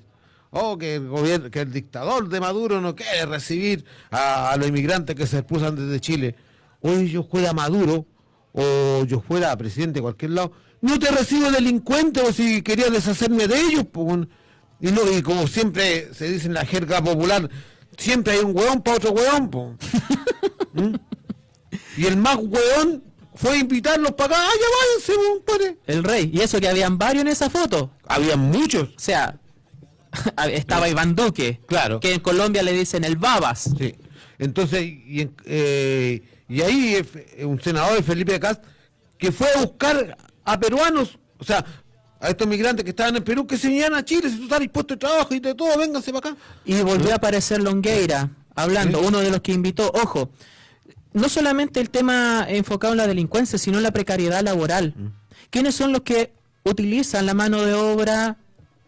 S3: Oh, que el gobierno, que el dictador de Maduro no quiere recibir a, a los inmigrantes que se expulsan desde Chile. Hoy yo fuera Maduro o yo fuera presidente de cualquier lado, no te recibo delincuente o si quería deshacerme de ellos. weón. y, no, y como siempre se dice en la jerga popular, siempre hay un hueón para otro hueón. [laughs] ¿Mm? Y el más hueón fue invitarlos para acá. ¡Ah, ya váyanse, weón, pare!
S2: El rey. Y eso que habían varios en esa foto.
S3: Habían muchos.
S2: O sea, [laughs] estaba Iván Duque.
S3: Claro.
S2: Que en Colombia le dicen el babas.
S3: Sí. Entonces, y, eh, y ahí eh, un senador, Felipe Cast, que fue a buscar a peruanos, o sea, a estos migrantes que estaban en Perú que se vinieran a Chile, si tú estás dispuesto de trabajo y de todo, vénganse para acá.
S2: Y volvió a aparecer Longueira, hablando, uno de los que invitó, ojo, no solamente el tema enfocado en la delincuencia, sino en la precariedad laboral. ¿Quiénes son los que utilizan la mano de obra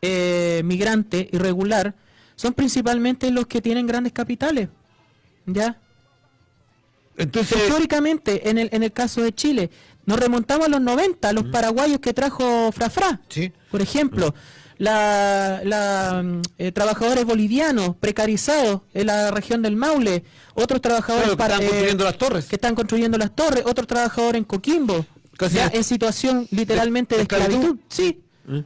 S2: eh, migrante irregular? Son principalmente los que tienen grandes capitales. ¿Ya?
S3: Entonces,
S2: Históricamente, en el, en el caso de Chile, nos remontamos a los 90, a los paraguayos que trajo Frafra. Por ejemplo, la, la, mm, eh, trabajadores bolivianos precarizados en la región del Maule, otros trabajadores
S3: Claro, que están
S2: para- eh,
S3: construyendo las torres.
S2: que están construyendo las torres, otros trabajadores en Coquimbo,
S3: Casi
S2: ya
S3: de-
S2: en situación literalmente de, esclavitud. Sí.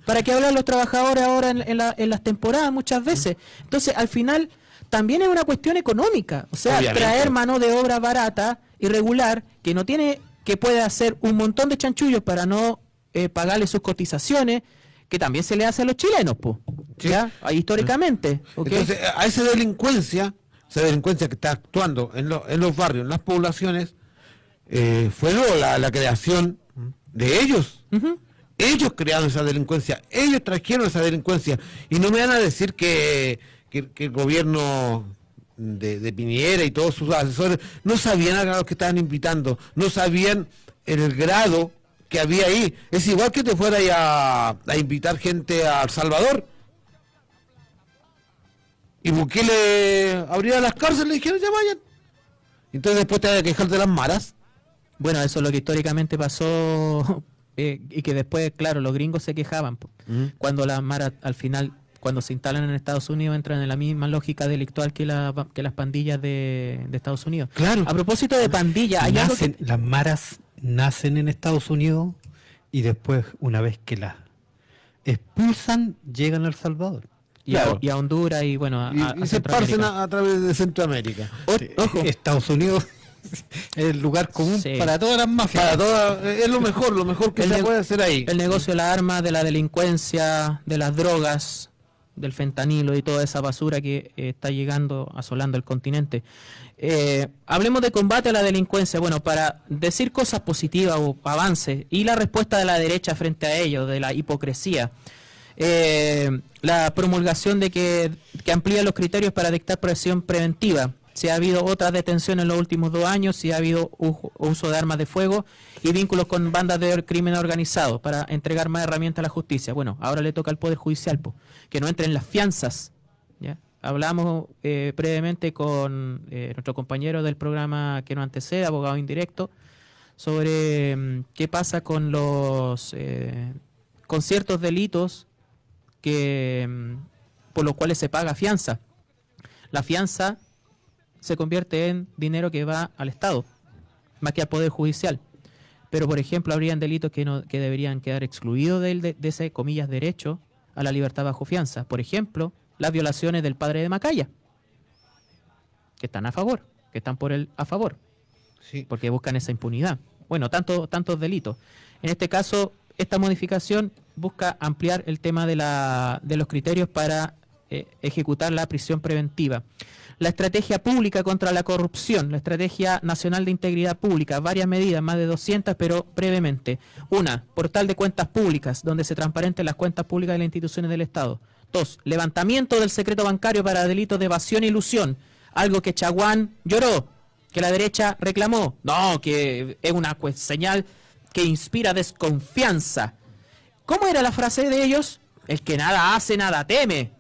S2: ¿Para qué hablar los trabajadores ahora en, en la- en las temporadas muchas veces? Entonces, al final, también es una cuestión económica. O sea,
S3: Obviamente.
S2: traer mano de obra barata, irregular, que no tiene, que puede hacer un montón de chanchullos para no eh, pagarle sus cotizaciones, que también se le hace a los chilenos, pues. ¿Ya? Históricamente.
S3: Entonces, a esa delincuencia, esa delincuencia que está actuando en, lo- en los barrios, en las poblaciones, eh, fue luego la, la creación de ellos. Ellos crearon esa delincuencia, ellos trajeron esa delincuencia. Y no me van a decir que, que- que el gobierno de, de Piñera y todos sus asesores no sabían a los que estaban invitando, no sabían el grado que había ahí. Es igual que te fuera ahí a, a invitar gente a El Salvador. Y Bukele abría las cárceles y le dijeron, ya vayan. Entonces después te vas a quejar de las maras.
S2: Bueno, eso es lo que históricamente pasó [laughs] eh, y que después, claro, los gringos se quejaban. po. Cuando las maras al final, cuando se instalan en Estados Unidos, entran en la misma lógica delictual que, la, que las pandillas de, de Estados Unidos.
S3: Claro.
S2: A propósito de pandilla, hay algo
S4: Nacen-
S2: que...
S4: Las maras nacen en Estados Unidos y después, una vez que las expulsan, llegan a El Salvador.
S2: Y, a, y a Honduras y bueno, a,
S3: Y,
S2: a-
S3: y se esparcen a, través de Centroamérica.
S2: ojo.
S4: Estados Unidos [laughs] es el lugar común
S2: Sí.
S4: para todas las mafias.
S3: Para todas, es lo mejor, lo mejor que
S2: El
S3: se puede hacer ahí.
S2: El negocio de las armas, de la delincuencia, de las drogas, del fentanilo y toda esa basura que eh, está llegando, asolando el continente. Eh, hablemos de combate a la delincuencia. Bueno, para decir cosas positivas o avances y la respuesta de la derecha frente a ello, de la hipocresía. Eh, la promulgación de que, que amplía los criterios para dictar presión preventiva. Si ha habido otras detenciones en los últimos dos años, si ha habido uso de armas de fuego y vínculos con bandas de crimen organizado para entregar más herramientas a la justicia. Bueno, ahora le toca al Poder Judicial po, que no entren las fianzas. Hablamos eh, brevemente con eh, nuestro compañero del programa que nos antecede, abogado indirecto, sobre mm, qué pasa con los eh, con ciertos delitos que mm, por los cuales se paga fianza. La fianza se convierte en dinero que va al Estado, más que al Poder Judicial. Pero, por ejemplo, habrían delitos que, no, que deberían quedar excluidos del- de, de ese, comillas, derecho a la libertad bajo fianza. Por ejemplo, las violaciones del padre de Macaya, que están a favor, que están por el a favor, porque buscan esa impunidad. Bueno, tanto, tantos delitos. En este caso, esta modificación busca ampliar el tema de, la, de los criterios para eh, ejecutar la prisión preventiva. La estrategia pública contra la corrupción, la estrategia nacional de integridad pública, varias medidas, más de 200, pero brevemente. Una, portal de cuentas públicas, donde se transparenten las cuentas públicas de las instituciones del Estado. Dos, levantamiento del secreto bancario para delitos de evasión e ilusión, algo que Chaguán lloró, que la derecha reclamó. No, que es una señal que inspira desconfianza. ¿Cómo era la frase de ellos? El que nada hace, nada teme.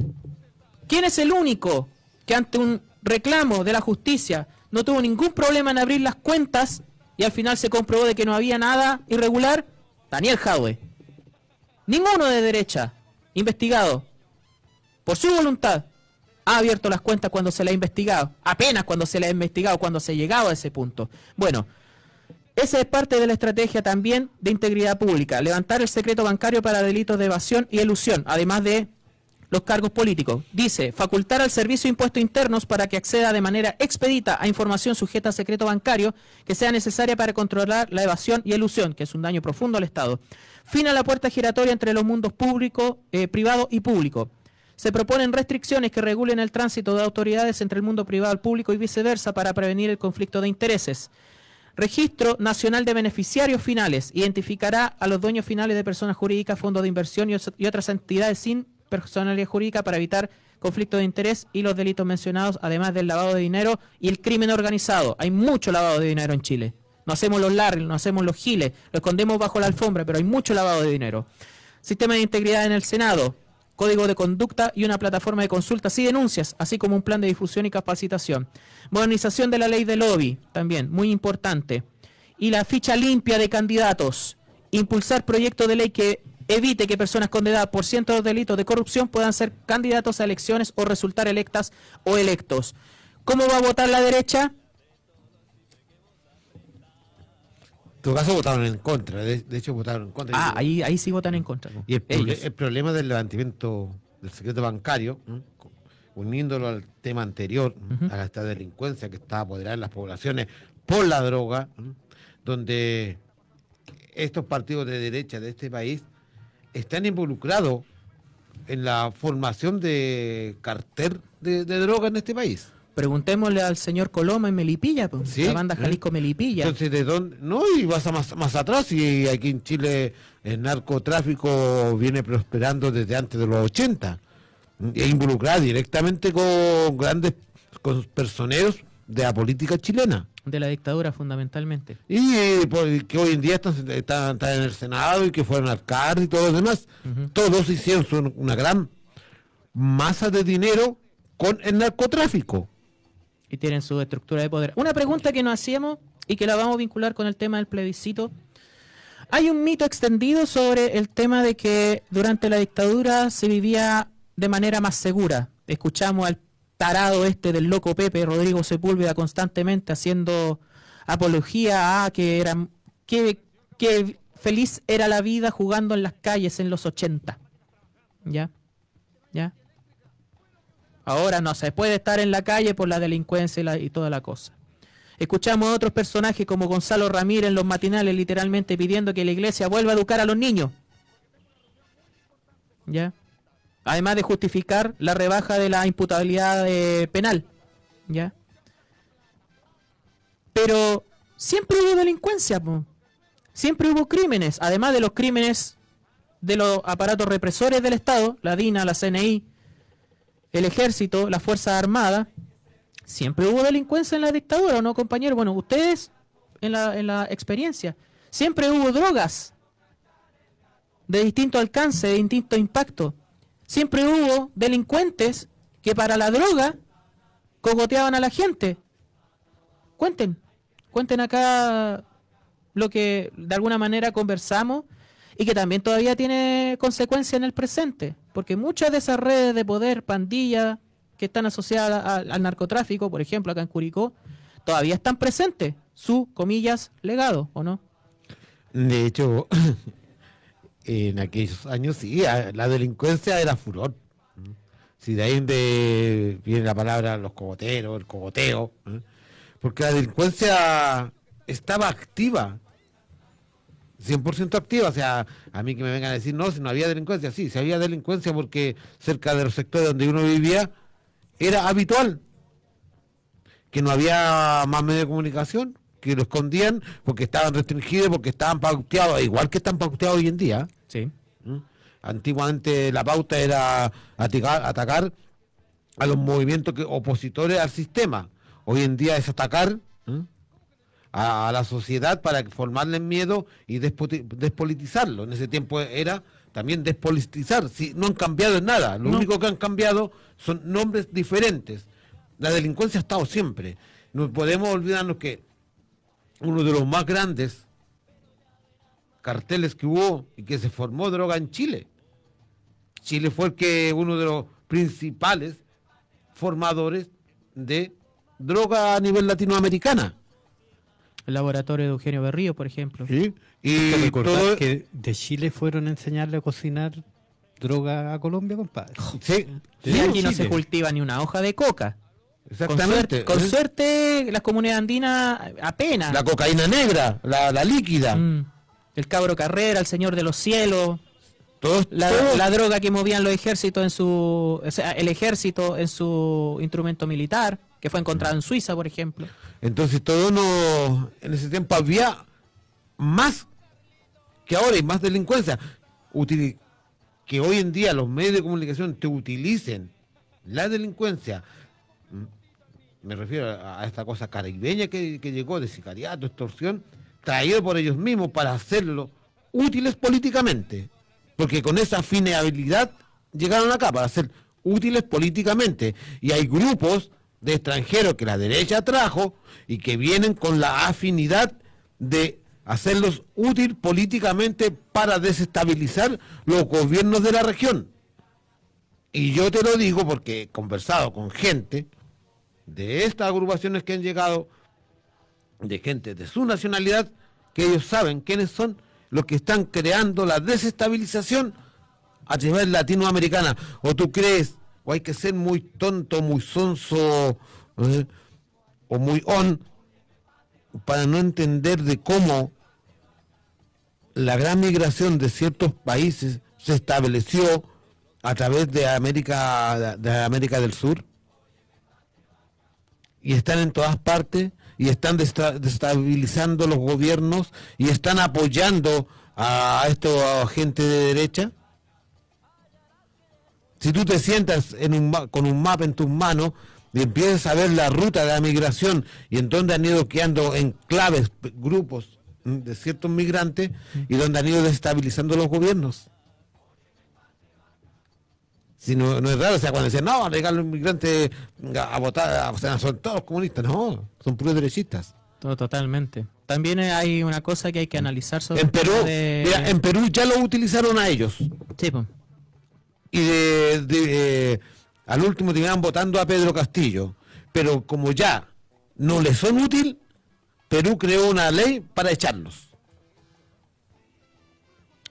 S2: ¿Quién es el único que ante un reclamo de la justicia no tuvo ningún problema en abrir las cuentas y al final se comprobó de que no había nada irregular? Daniel Jadwe. Ninguno de derecha, investigado por su voluntad, ha abierto las cuentas cuando se le ha investigado. Apenas cuando se le ha investigado, cuando se ha llegado a ese punto. Bueno, esa es parte de la estrategia también de integridad pública. Levantar el secreto bancario para delitos de evasión y elusión, además de los cargos políticos. Dice, facultar al Servicio de Impuestos Internos para que acceda de manera expedita a información sujeta a secreto bancario que sea necesaria para controlar la evasión y elusión, que es un daño profundo al Estado. Fin a la puerta giratoria entre los mundos público, eh, privado y público. Se proponen restricciones que regulen el tránsito de autoridades entre el mundo privado al público y viceversa para prevenir el conflicto de intereses. Registro Nacional de Beneficiarios Finales. Identificará a los dueños finales de personas jurídicas, fondos de inversión y, otras entidades sin personalidad jurídica para evitar conflictos de interés y los delitos mencionados, además del lavado de dinero y el crimen organizado. Hay mucho lavado de dinero en Chile. No hacemos los largos, no hacemos los giles, lo escondemos bajo la alfombra, pero hay mucho lavado de dinero. Sistema de integridad en el Senado, código de conducta y una plataforma de consultas y denuncias, así como un plan de difusión y capacitación. Modernización de la ley de lobby, también muy importante. Y la ficha limpia de candidatos. Impulsar proyectos de ley que evite que personas condenadas por cientos de delitos de corrupción puedan ser candidatos a elecciones o resultar electas o electos. ¿Cómo va a votar la derecha?
S3: Todo caso votaron en contra, de, de hecho votaron en contra.
S2: Ah, ahí, ahí sí votan en contra. po.
S3: Y el, proble-
S2: Ellos.
S3: el problema del levantamiento del secreto bancario, uniéndolo al tema anterior, a esta delincuencia que está apoderada en las poblaciones por la droga, donde estos partidos de derecha de este país están involucrados en la formación de cartel de, de droga en este país.
S2: Preguntémosle al señor Coloma en Melipilla, po,
S3: Sí,
S2: la banda
S3: ¿eh?
S2: Jalisco Melipilla.
S3: Entonces, ¿de dónde? No, y vas a más, más atrás, y aquí en Chile el narcotráfico viene prosperando desde antes de los 80. E involucrado directamente con grandes con personeros de la política chilena.
S2: de la dictadura fundamentalmente.
S3: Y eh, por- que hoy en día están, están- están en el Senado y que fueron alcaldes y todos los demás. Todos hicieron una gran masa de dinero con el narcotráfico.
S2: Y tienen su estructura de poder. Una pregunta que nos hacíamos y que la vamos a vincular con el tema del plebiscito. Hay un mito extendido sobre el tema de que durante la dictadura se vivía de manera más segura. Escuchamos al tarado este del loco Pepe, Rodrigo Sepúlveda, constantemente haciendo apología a que era que, que feliz era la vida jugando en las calles en los 80. ¿Ya? ¿Ya? Ahora no se puede estar en la calle por la delincuencia y, la- y toda la cosa. Escuchamos a otros personajes como Gonzalo Ramírez en los matinales literalmente pidiendo que la iglesia vuelva a educar a los niños. ¿Ya? Además de justificar la rebaja de la imputabilidad eh, penal. ¿Ya? Pero siempre hubo delincuencia, siempre hubo crímenes, además de los crímenes de los aparatos represores del Estado, la DINA, la CNI, el ejército, las fuerzas armadas, siempre hubo delincuencia en la dictadura, ¿o no, compañero? Bueno, ustedes en la, en la experiencia, siempre hubo drogas de distinto alcance, de distinto impacto. Siempre hubo delincuentes que para la droga cogoteaban a la gente. Cuenten, cuenten acá lo que de alguna manera conversamos y que también todavía tiene consecuencia en el presente, porque muchas de esas redes de poder, pandillas que están asociadas al, narcotráfico, por ejemplo, acá en Curicó, todavía están presentes, su, comillas, legado, ¿o no?
S3: De hecho, [coughs] en aquellos años sí, la delincuencia era furor. Si de ahí viene la palabra los cogoteros, el cogoteo, ¿eh? porque la delincuencia estaba activa, 100% activa. O sea, a mí que me vengan a decir, no, si no había delincuencia, sí, si había delincuencia porque cerca de los sectores donde uno vivía era habitual que no había más medios de comunicación, que lo escondían porque estaban restringidos, porque estaban pauteados, igual que están pauteados hoy en día.
S2: Sí.
S3: Antiguamente la pauta era atacar, atacar a los movimientos que, opositores al sistema. Hoy en día es atacar ¿eh? A, a la sociedad para formarle miedo y despolitizarlo. En ese tiempo era también despolitizar. Si, no han cambiado en nada. Lo
S2: No.
S3: único que han cambiado son nombres diferentes. La delincuencia ha estado siempre. No podemos olvidarnos que uno de los más grandes carteles que hubo y que se formó droga en Chile. Chile fue el que uno de los principales formadores de droga a nivel latinoamericana.
S2: El laboratorio de Eugenio Berrío, por ejemplo.
S3: Sí.
S4: ¿Te
S3: Y todo-
S4: que de Chile fueron a enseñarle a cocinar droga a Colombia, compadre?
S3: Sí.
S2: Y aquí no se cultiva ni una hoja de coca.
S3: Exactamente.
S2: Con suerte, con suerte las comunidades andinas apenas.
S3: La cocaína negra, la, la líquida.
S2: Mm. El cabro Carrera, el señor de los cielos.
S3: Todos-
S2: La,
S3: todos-
S2: la droga que movían los ejércitos en su. o sea, el ejército en su instrumento militar. Que fue encontrado en Suiza, por ejemplo.
S3: Entonces todo no, en ese tiempo había más que ahora y más delincuencia. Que hoy en día los medios de comunicación te utilicen la delincuencia, me refiero a, a esta cosa caribeña que, que llegó de sicariato, extorsión, traído por ellos mismos para hacerlo útiles políticamente. Porque con esa finalidad llegaron acá, para ser útiles políticamente. Y hay grupos de extranjeros que la derecha trajo y que vienen con la afinidad de hacerlos útil políticamente para desestabilizar los gobiernos de la región. Y yo te lo digo porque he conversado con gente de estas agrupaciones que han llegado, de gente de su nacionalidad, que ellos saben quiénes son los que están creando la desestabilización a nivel latinoamericana. ¿O tú crees, o hay que ser muy tonto, muy sonso, eh, o muy on, para no entender de cómo la gran migración de ciertos países se estableció a través de América, de América del Sur? y están en todas partes y están desta- destabilizando los gobiernos y están apoyando a esta gente de derecha. Si tú te sientas en un ma- con un mapa en tus manos y empiezas a ver la ruta de la migración y en donde han ido quedando enclaves, grupos de ciertos migrantes y donde han ido desestabilizando los gobiernos. Si no, no es raro, o sea, cuando decían, no, llegar los inmigrantes a votar, o sea, son todos comunistas, no, son puros derechistas.
S2: Todo, totalmente. También hay una cosa que hay que analizar sobre
S3: En Perú,
S2: de-
S3: mira, en Perú ya lo utilizaron a ellos.
S2: Sí, pues.
S3: Y de, de, eh, al último terminaban votando a Pedro Castillo. Pero como ya no les son útil, Perú creó una ley para echarlos.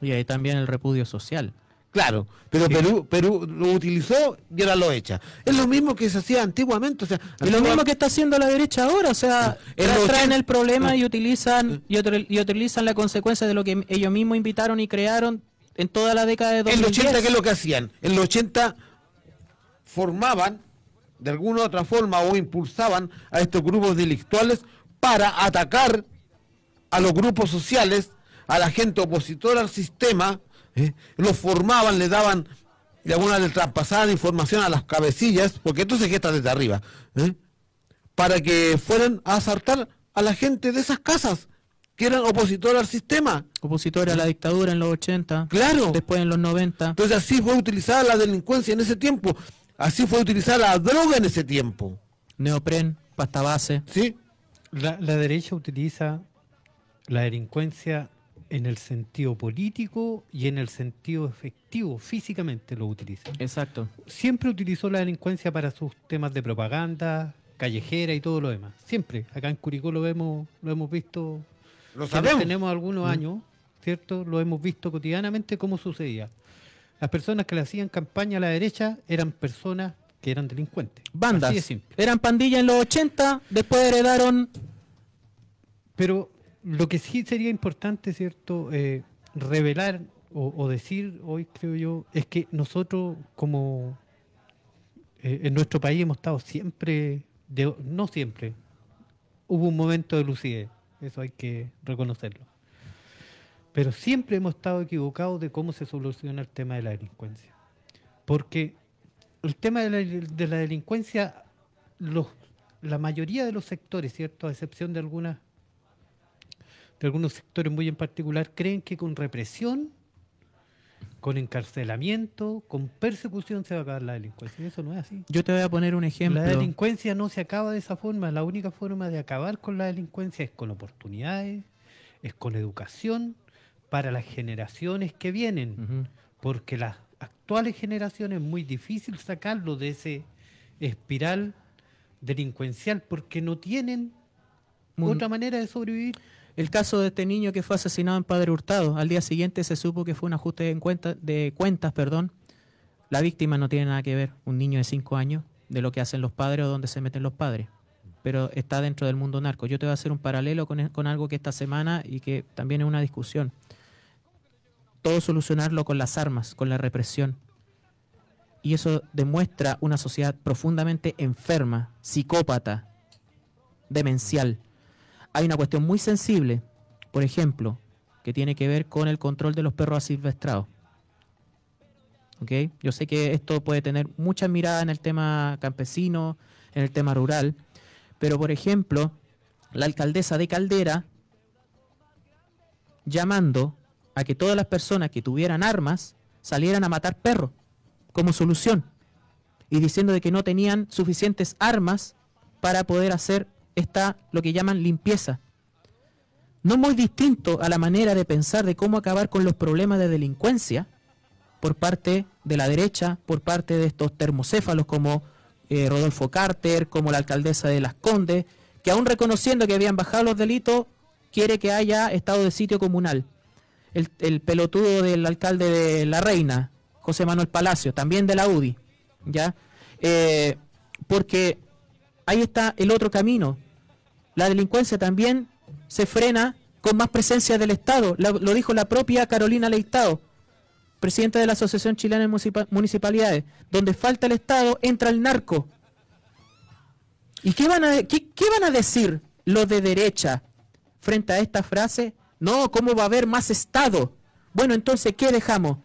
S2: Y ahí también el repudio social.
S3: Claro, pero Perú, Perú lo utilizó y ahora lo echa. Es lo mismo que se hacía antiguamente. O sea,
S2: Y lo mismo que está haciendo la derecha ahora, o sea, tra- traen
S3: 80
S2: el problema y utilizan y, otro- y utilizan la consecuencia de lo que ellos mismos invitaron y crearon en toda la década de
S3: En
S2: 2010.
S3: los 80, ¿qué es lo que hacían? En los 80 formaban, de alguna u otra forma, o impulsaban a estos grupos delictuales para atacar a los grupos sociales, a la gente opositora al sistema, ¿eh? los formaban, le daban, de alguna le traspasaban información a las cabecillas, porque esto se gesta desde arriba, ¿eh? para que fueran a asaltar a la gente de esas casas, que eran opositoras al sistema.
S2: Opositora a la dictadura en los 80.
S3: Claro.
S2: Después en los 90.
S3: Entonces así fue utilizada la delincuencia en ese tiempo. Así fue utilizada la droga en ese tiempo.
S2: Neopren, pasta base.
S3: Sí.
S4: La, la derecha utiliza la delincuencia en el sentido político y en el sentido efectivo, físicamente lo utiliza.
S2: Exacto.
S4: Siempre utilizó la delincuencia para sus temas de propaganda, callejera y todo lo demás. Siempre. Acá en Curicó lo vemos, lo hemos visto.
S3: Lo sabemos.
S4: Tenemos algunos
S3: Mm.
S4: años, ¿cierto? Lo hemos visto cotidianamente cómo sucedía. Las personas que le hacían campaña a la derecha eran personas que eran delincuentes.
S2: Bandas.
S4: Así de simple.
S2: Eran pandillas en los 80, después heredaron
S4: Pero lo que sí sería importante, ¿cierto? Eh, revelar o, o decir hoy, creo yo, es que nosotros como eh, en nuestro país hemos estado siempre, de- no siempre, hubo un momento de lucidez, eso hay que reconocerlo. Pero siempre hemos estado equivocados de cómo se soluciona el tema de la delincuencia. Porque el tema de la, de la delincuencia, los, la mayoría de los sectores, ¿cierto? A excepción de algunas de algunos sectores muy en particular, creen que con represión, con encarcelamiento, con persecución se va a acabar la delincuencia. Eso no es así.
S2: Yo te voy a poner un ejemplo.
S4: La delincuencia no se acaba de esa forma. La única forma de acabar con la delincuencia es con oportunidades, es con educación para las generaciones que vienen. Porque las actuales generaciones es muy difícil sacarlo de ese espiral delincuencial porque no tienen otra manera de sobrevivir.
S2: El caso de este niño que fue asesinado en Padre Hurtado. Al día siguiente se supo que fue un ajuste en cuenta, de cuentas. perdón. La víctima no tiene nada que ver, un niño de 5 años, de lo que hacen los padres o donde se meten los padres. Pero está dentro del mundo narco. Yo te voy a hacer un paralelo con, con algo que esta semana y que también es una discusión. Todo solucionarlo con las armas, con la represión. y eso demuestra una sociedad profundamente enferma, psicópata, demencial. Hay una cuestión muy sensible, por ejemplo, que tiene que ver con el control de los perros asilvestrados. ¿Ok? Yo sé que esto puede tener muchas miradas en el tema campesino, en el tema rural, pero por ejemplo, la alcaldesa de Caldera llamando a que todas las personas que tuvieran armas salieran a matar perros como solución y diciendo de que no tenían suficientes armas para poder hacer esta lo que llaman limpieza. No muy distinto a la manera de pensar de cómo acabar con los problemas de delincuencia por parte de la derecha, por parte de estos termocéfalos como eh, Rodolfo Carter, como la alcaldesa de Las Condes, que aún reconociendo que habían bajado los delitos, quiere que haya estado de sitio comunal. El, el pelotudo del alcalde de La Reina, José Manuel Palacio, también de la UDI, ¿ya? Eh, porque ahí está el otro camino. La delincuencia también se frena con más presencia del Estado. Lo, dijo la propia Carolina Leitado, presidenta de la Asociación Chilena de Municipa- Municipalidades. Donde falta el Estado, entra el narco. ¿Y qué van a, qué van a decir los de derecha frente a esta frase? No, ¿cómo va a haber más Estado? Bueno, entonces, ¿qué dejamos?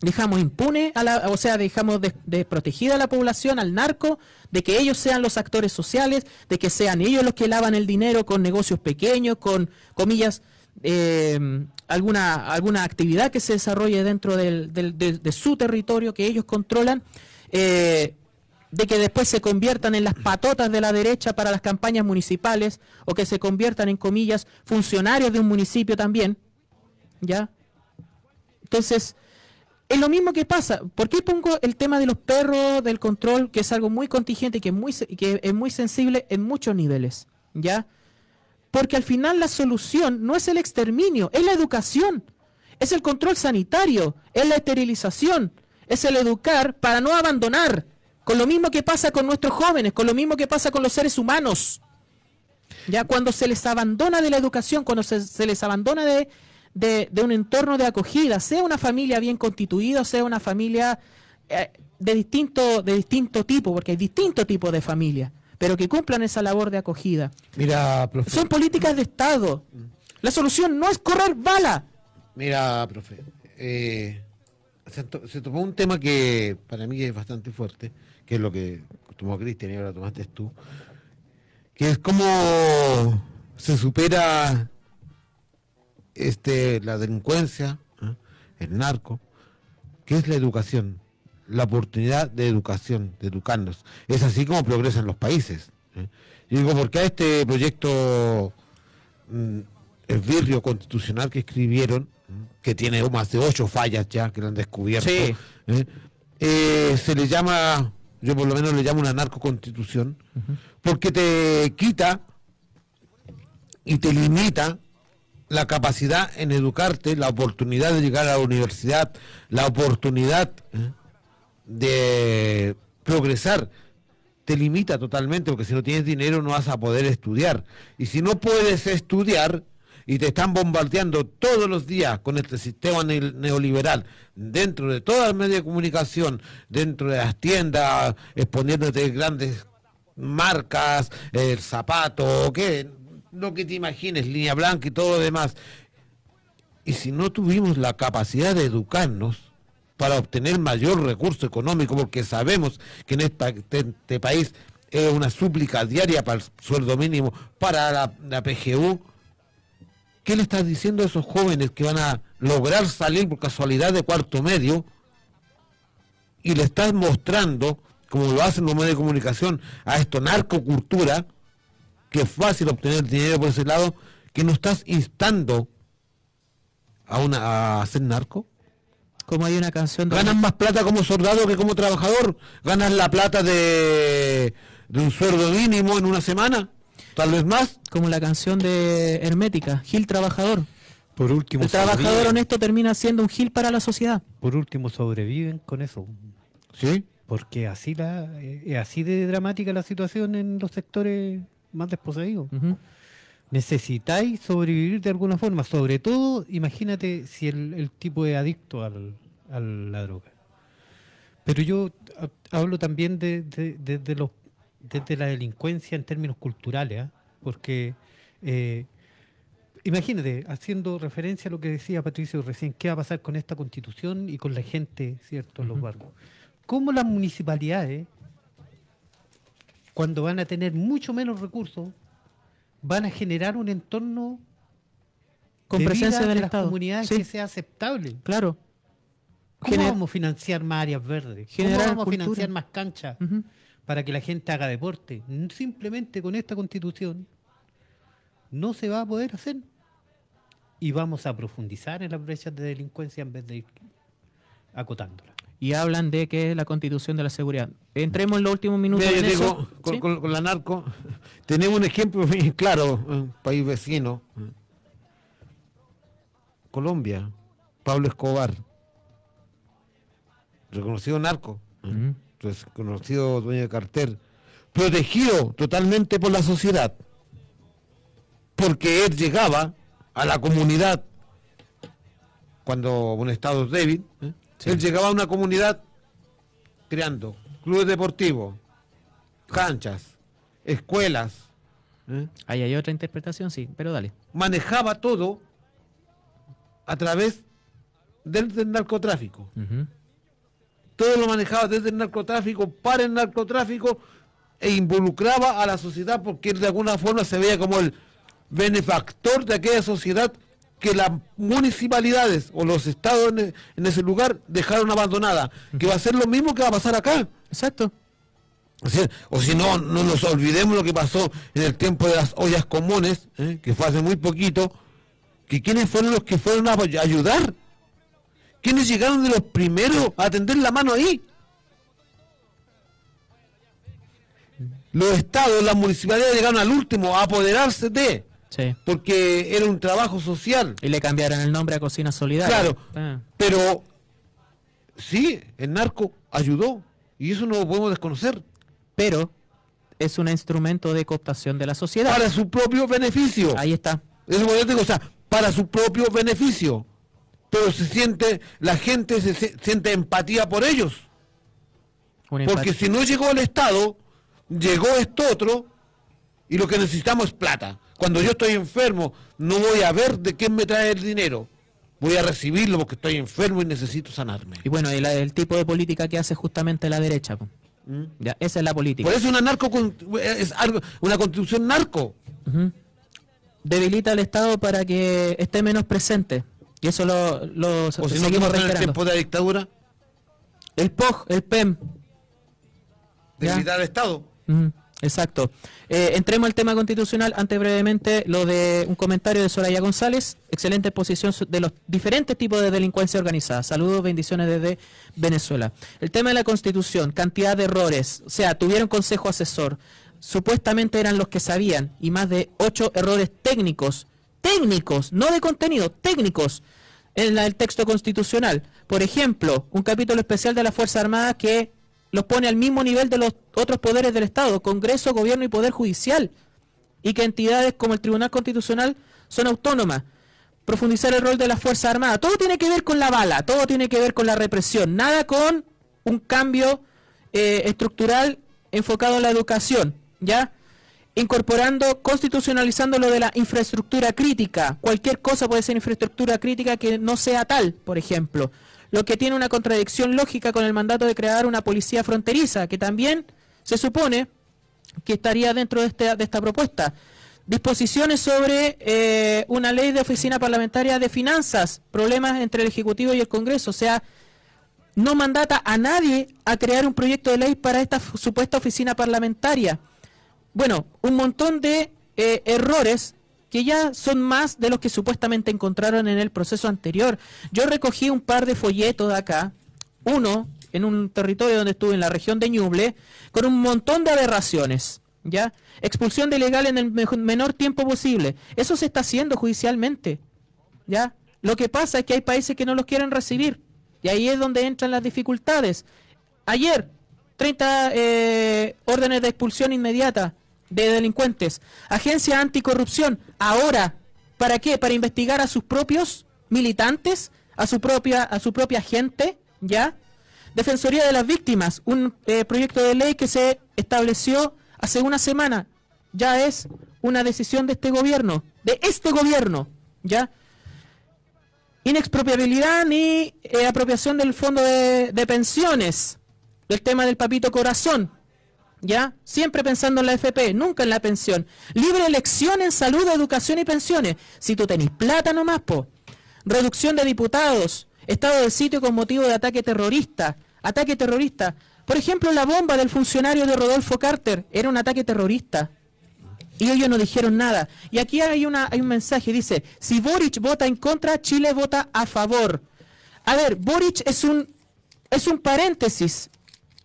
S2: Dejamos impune a la, o sea, dejamos de- desprotegida a la población, al narco, de que ellos sean los actores sociales, de que sean ellos los que lavan el dinero con negocios pequeños, con comillas, eh, alguna, alguna actividad que se desarrolle dentro del- del- de, de su territorio que ellos controlan, eh, de que después se conviertan en las patotas de la derecha para las campañas municipales, o que se conviertan en comillas funcionarios de un municipio también, ¿ya? Entonces, es lo mismo que pasa. ¿Por qué pongo el tema de los perros, del control, que es algo muy contingente y que es muy, que es muy sensible en muchos niveles? ¿Ya? Porque al final la solución no es el exterminio, es la educación, es el control sanitario, es la esterilización, es el educar para no abandonar. Con lo mismo que pasa con nuestros jóvenes, con lo mismo que pasa con los seres humanos. Ya cuando se les abandona de la educación, cuando se, se les abandona de, de- de un entorno de acogida, sea una familia bien constituida, sea una familia eh, de distinto, de distinto tipo, porque hay distintos tipos de familia, pero que cumplan esa labor de acogida.
S3: Mira, profe.
S2: Son políticas de Estado. La solución no es correr bala.
S3: Mira, profe, eh, se, to- se tocó un tema que para mí es bastante fuerte, que es lo que tomó Cristian y ahora tomaste tú, que es cómo se supera este la delincuencia, ¿eh? el narco, que es la educación, la oportunidad de educación, de educarnos. Es así como progresan los países. ¿eh? Yo digo, ¿por qué a este proyecto mm, el birrio constitucional que escribieron, ¿m? que tiene más de ocho fallas ya que lo han descubierto,
S2: Sí.
S3: ¿eh? Eh, se le llama, yo por lo menos le llamo una narcoconstitución, porque te quita y te limita la capacidad en educarte, la oportunidad de llegar a la universidad, la oportunidad ¿eh? de progresar, te limita totalmente, porque si no tienes dinero no vas a poder estudiar. Y si no puedes estudiar y te están bombardeando todos los días con este sistema ne- neoliberal, dentro de todas las medios de comunicación, dentro de las tiendas, exponiéndote grandes marcas, el zapato, qué, lo que te imagines, línea blanca y todo lo demás. Y si no tuvimos la capacidad de educarnos para obtener mayor recurso económico, porque sabemos que en este, este país es una súplica diaria para el sueldo mínimo, para la, la PGU, ¿qué le estás diciendo a esos jóvenes que van a lograr salir por casualidad de cuarto medio? Y le estás mostrando, como lo hacen los medios de comunicación, a esto narcocultura, que es fácil obtener dinero por ese lado, que no estás instando a, una, a hacer narco.
S2: Como hay una canción de-
S3: Ganas más plata como soldado que como trabajador. Ganas la plata de, de un sueldo mínimo en una semana. Tal vez más.
S2: Como la canción de Hermética, Gil Trabajador.
S4: Por último,
S2: El trabajador
S4: sobreviven.
S2: honesto termina siendo un Gil para la sociedad.
S4: Por último, sobreviven con eso.
S3: Sí.
S4: Porque así la, eh, es así de dramática la situación en los sectores más desposeídos. Necesitáis sobrevivir de alguna forma. Sobre todo, imagínate si el, el tipo es adicto al, a la droga. Pero yo ha- hablo también de, de- de- de los, desde la delincuencia en términos culturales, ¿ah? porque eh, imagínate, haciendo referencia a lo que decía Patricio recién, ¿qué va a pasar con esta constitución y con la gente, cierto, en los barrios? ¿Cómo las municipalidades, cuando van a tener mucho menos recursos, van a generar un entorno
S2: Con
S4: de
S2: presencia
S4: vida
S2: del
S4: de las
S2: Estado.
S4: comunidades
S2: Sí.
S4: que sea aceptable?
S2: Claro.
S4: ¿Cómo
S2: Gener-
S4: vamos a financiar más áreas verdes? ¿Cómo vamos a financiar más canchas para que la gente haga deporte? Simplemente con esta constitución no se va a poder hacer. Y vamos a profundizar en las brechas de delincuencia en vez de ir acotándola.
S2: Y hablan de que es la constitución de la seguridad. Entremos en los últimos minutos
S3: Mira,
S2: en
S3: yo
S2: eso.
S3: digo, con,
S2: ¿sí?
S3: con- con la narco, tenemos un ejemplo bien claro, un país vecino, Colombia, Pablo Escobar, reconocido narco, reconocido dueño de cartel, protegido totalmente por la sociedad, porque él llegaba a la comunidad cuando un estado es débil, ¿eh? Él llegaba a una comunidad creando clubes deportivos, canchas, escuelas. ¿eh?
S2: Ahí hay otra interpretación, sí, pero dale.
S3: Manejaba todo a través del, del narcotráfico. Todo lo manejaba desde el narcotráfico, para el narcotráfico, e involucraba a la sociedad porque él de alguna forma se veía como el benefactor de aquella sociedad que las municipalidades o los estados en, en ese lugar dejaron abandonada. Que va a ser lo mismo que va a pasar acá.
S2: Exacto.
S3: O, si no, no nos olvidemos lo que pasó en el tiempo de las ollas comunes, ¿eh? que fue hace muy poquito, que quiénes fueron los que fueron a ayudar. ¿Quiénes llegaron de los primeros a tender la mano ahí? Los estados, las municipalidades llegaron al último a apoderarse de,
S2: Sí.
S3: porque era un trabajo social.
S2: Y le cambiaron el nombre a Cocina Solidaria.
S3: Claro,
S2: Ah.
S3: pero sí, el narco ayudó y eso no lo podemos desconocer.
S2: Pero es un instrumento de cooptación de la sociedad.
S3: Para su propio beneficio.
S2: Ahí está.
S3: Es lo que yo digo, o sea, para su propio beneficio. Pero se siente, la gente se, se- siente empatía por ellos.
S2: Una
S3: Porque
S2: empatía.
S3: si no llegó el Estado, llegó esto otro, y lo que necesitamos es plata. Cuando yo estoy enfermo, no voy a ver de quién me trae el dinero. Voy a recibirlo porque estoy enfermo y necesito sanarme.
S2: Y bueno, la- el tipo de política que hace justamente la derecha. Ya, esa es la política.
S3: Por eso una narco es algo, una constitución narco.
S2: Debilita al Estado para que esté menos presente. Y eso lo, lo
S3: O si no, ¿qué
S2: seguimos
S3: pasó en el tiempo de la dictadura?
S2: El POG, el PEM.
S3: Debilitar al Estado.
S2: Exacto. Eh, entremos al tema constitucional. Antes brevemente lo de un comentario de Soraya González. Excelente exposición de los diferentes tipos de delincuencia organizada. Saludos, bendiciones desde Venezuela. El tema de la constitución, cantidad de errores. O sea, tuvieron consejo asesor. Supuestamente eran los que sabían y más de ocho errores técnicos. Técnicos, no de contenido, técnicos en la- el texto constitucional. Por ejemplo, un capítulo especial de las Fuerzas Armadas que los pone al mismo nivel de los otros poderes del Estado, Congreso, Gobierno y Poder Judicial, y que entidades como el Tribunal Constitucional son autónomas. Profundizar el rol de las Fuerzas Armadas. Todo tiene que ver con la bala, todo tiene que ver con la represión, nada con un cambio eh, estructural enfocado en la educación, ¿ya? Incorporando, constitucionalizando lo de la infraestructura crítica. Cualquier cosa puede ser infraestructura crítica que no sea tal, por ejemplo. Lo que tiene una contradicción lógica con el mandato de crear una policía fronteriza, que también se supone que estaría dentro de, este- de esta propuesta. Disposiciones sobre eh, una ley de oficina parlamentaria de finanzas, problemas entre el Ejecutivo y el Congreso. O sea, no mandata a nadie a crear un proyecto de ley para esta supuesta oficina parlamentaria. Bueno, un montón de eh, errores que ya son más de los que supuestamente encontraron en el proceso anterior. Yo recogí un par de folletos de acá, uno en un territorio donde estuve, en la región de Ñuble, con un montón de aberraciones. ¿Ya? Expulsión de ilegal en el menor tiempo posible. Eso se está haciendo judicialmente. ¿Ya? Lo que pasa es que hay países que no los quieren recibir. Y ahí es donde entran las dificultades. Ayer, 30 eh, órdenes de expulsión inmediata de delincuentes. Agencia anticorrupción. Ahora, ¿para qué? Para investigar a sus propios militantes, a su propia, a su propia gente, ¿ya? Defensoría de las Víctimas, un eh, proyecto de ley que se estableció hace una semana. Ya es una decisión de este gobierno, de este gobierno, ¿ya? Inexpropiabilidad ni eh, apropiación del fondo de, de pensiones, del tema del papito corazón, ¿ya? Siempre pensando en la FP, nunca en la pensión. Libre elección en salud, educación y pensiones. Si tú tenés plata nomás, po. Reducción de diputados, estado de sitio con motivo de ataque terrorista, ataque terrorista. Por ejemplo, la bomba del funcionario de Rodolfo Carter era un ataque terrorista. Y ellos no dijeron nada. Y aquí hay, una, hay un mensaje, dice, si Boric vota en contra, Chile vota a favor. A ver, Boric es un, es un paréntesis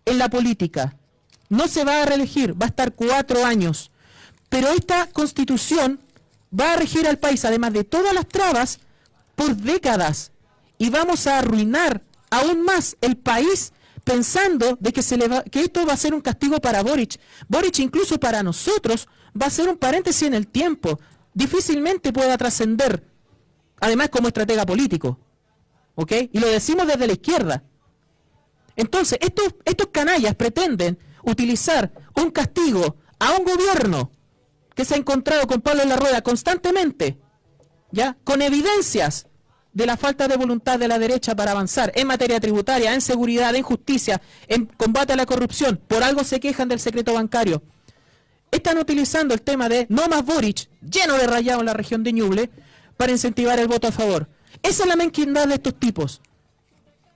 S2: en la política. No se va a reelegir, va a estar cuatro años. Pero esta constitución va a regir al país, además de todas las trabas, por décadas. Y vamos a arruinar aún más el país pensando de que, se le va, que esto va a ser un castigo para Boric. Boric incluso para nosotros va a ser un paréntesis en el tiempo. Difícilmente pueda trascender, además como estratega político. ¿Ok? Y lo decimos desde la izquierda. Entonces, estos, estos canallas pretenden utilizar un castigo a un gobierno que se ha encontrado con Pablo en la rueda constantemente, ¿ya? Con evidencias de la falta de voluntad de la derecha para avanzar en materia tributaria, en seguridad, en justicia, en combate a la corrupción. Por algo se quejan del secreto bancario. Están utilizando el tema de no más Boric, lleno de rayado en la región de Ñuble, para incentivar el voto a favor. Esa es la menquindad de estos tipos.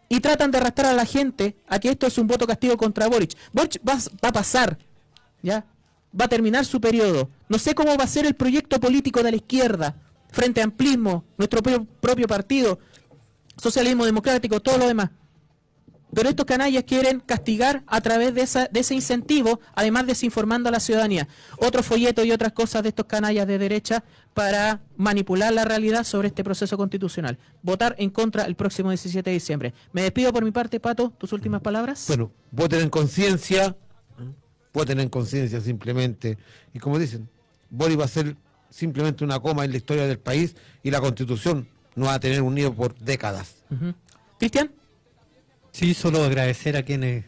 S2: Y tratan de arrastrar a la gente a que esto es un voto castigo contra Boric. Boric va, va a pasar, ¿ya? Va a terminar su periodo. No sé cómo va a ser el proyecto político de la izquierda Frente Amplismo, nuestro propio, partido, Socialismo Democrático, todo lo demás. Pero estos canallas quieren castigar a través de, de ese incentivo, además desinformando a la ciudadanía. Otros folletos y otras cosas de estos canallas de derecha para manipular la realidad sobre este proceso constitucional. Votar en contra el próximo 17 de diciembre. Me despido por mi parte, Pato. ¿Tus últimas palabras?
S3: Bueno, voten en conciencia, voten en conciencia simplemente. Y como dicen, Boris va a ser simplemente una coma en la historia del país y la constitución no va a tener unido por décadas.
S2: Cristian.
S4: Sí, solo agradecer a quienes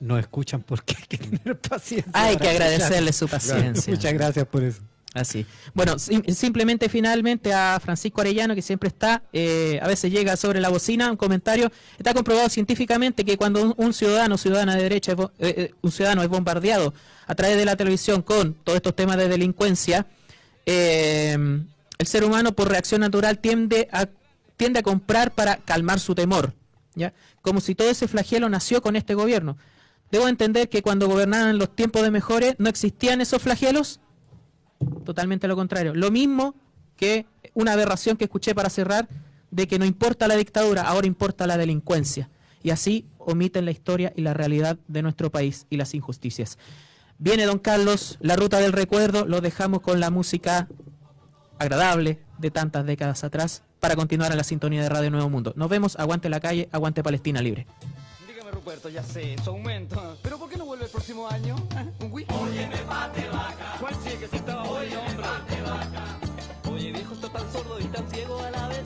S4: nos escuchan porque hay que tener paciencia.
S2: Hay que agradecerle
S4: escuchar.
S2: su paciencia.
S4: Muchas gracias por eso.
S2: Así. Bueno, sim- simplemente finalmente a Francisco Arellano, que siempre está, eh, a veces llega sobre la bocina, un comentario. Está comprobado científicamente que cuando un, ciudadano, ciudadana de derecha, eh, eh, un ciudadano es bombardeado a través de la televisión con todos estos temas de delincuencia, eh, el ser humano por reacción natural tiende a, tiende a comprar para calmar su temor. ¿ya? Como si todo ese flagelo nació con este gobierno. Debo entender que cuando gobernaban los tiempos de mejores no existían esos flagelos. Totalmente lo contrario. Lo mismo que una aberración que escuché para cerrar de que no importa la dictadura, ahora importa la delincuencia. Y así omiten la historia y la realidad de nuestro país y las injusticias. Viene don Carlos, la ruta del recuerdo, lo dejamos con la música agradable de tantas décadas atrás para continuar en la sintonía de Radio Nuevo Mundo. Nos vemos, aguante la calle, aguante Palestina libre.
S1: Dígame, Ruperto, ya sé, su aumento. ¿Pero por qué no vuelve el próximo año? ¿Eh? ¿Un whisky? Tan sordo y tan ciego a la vez.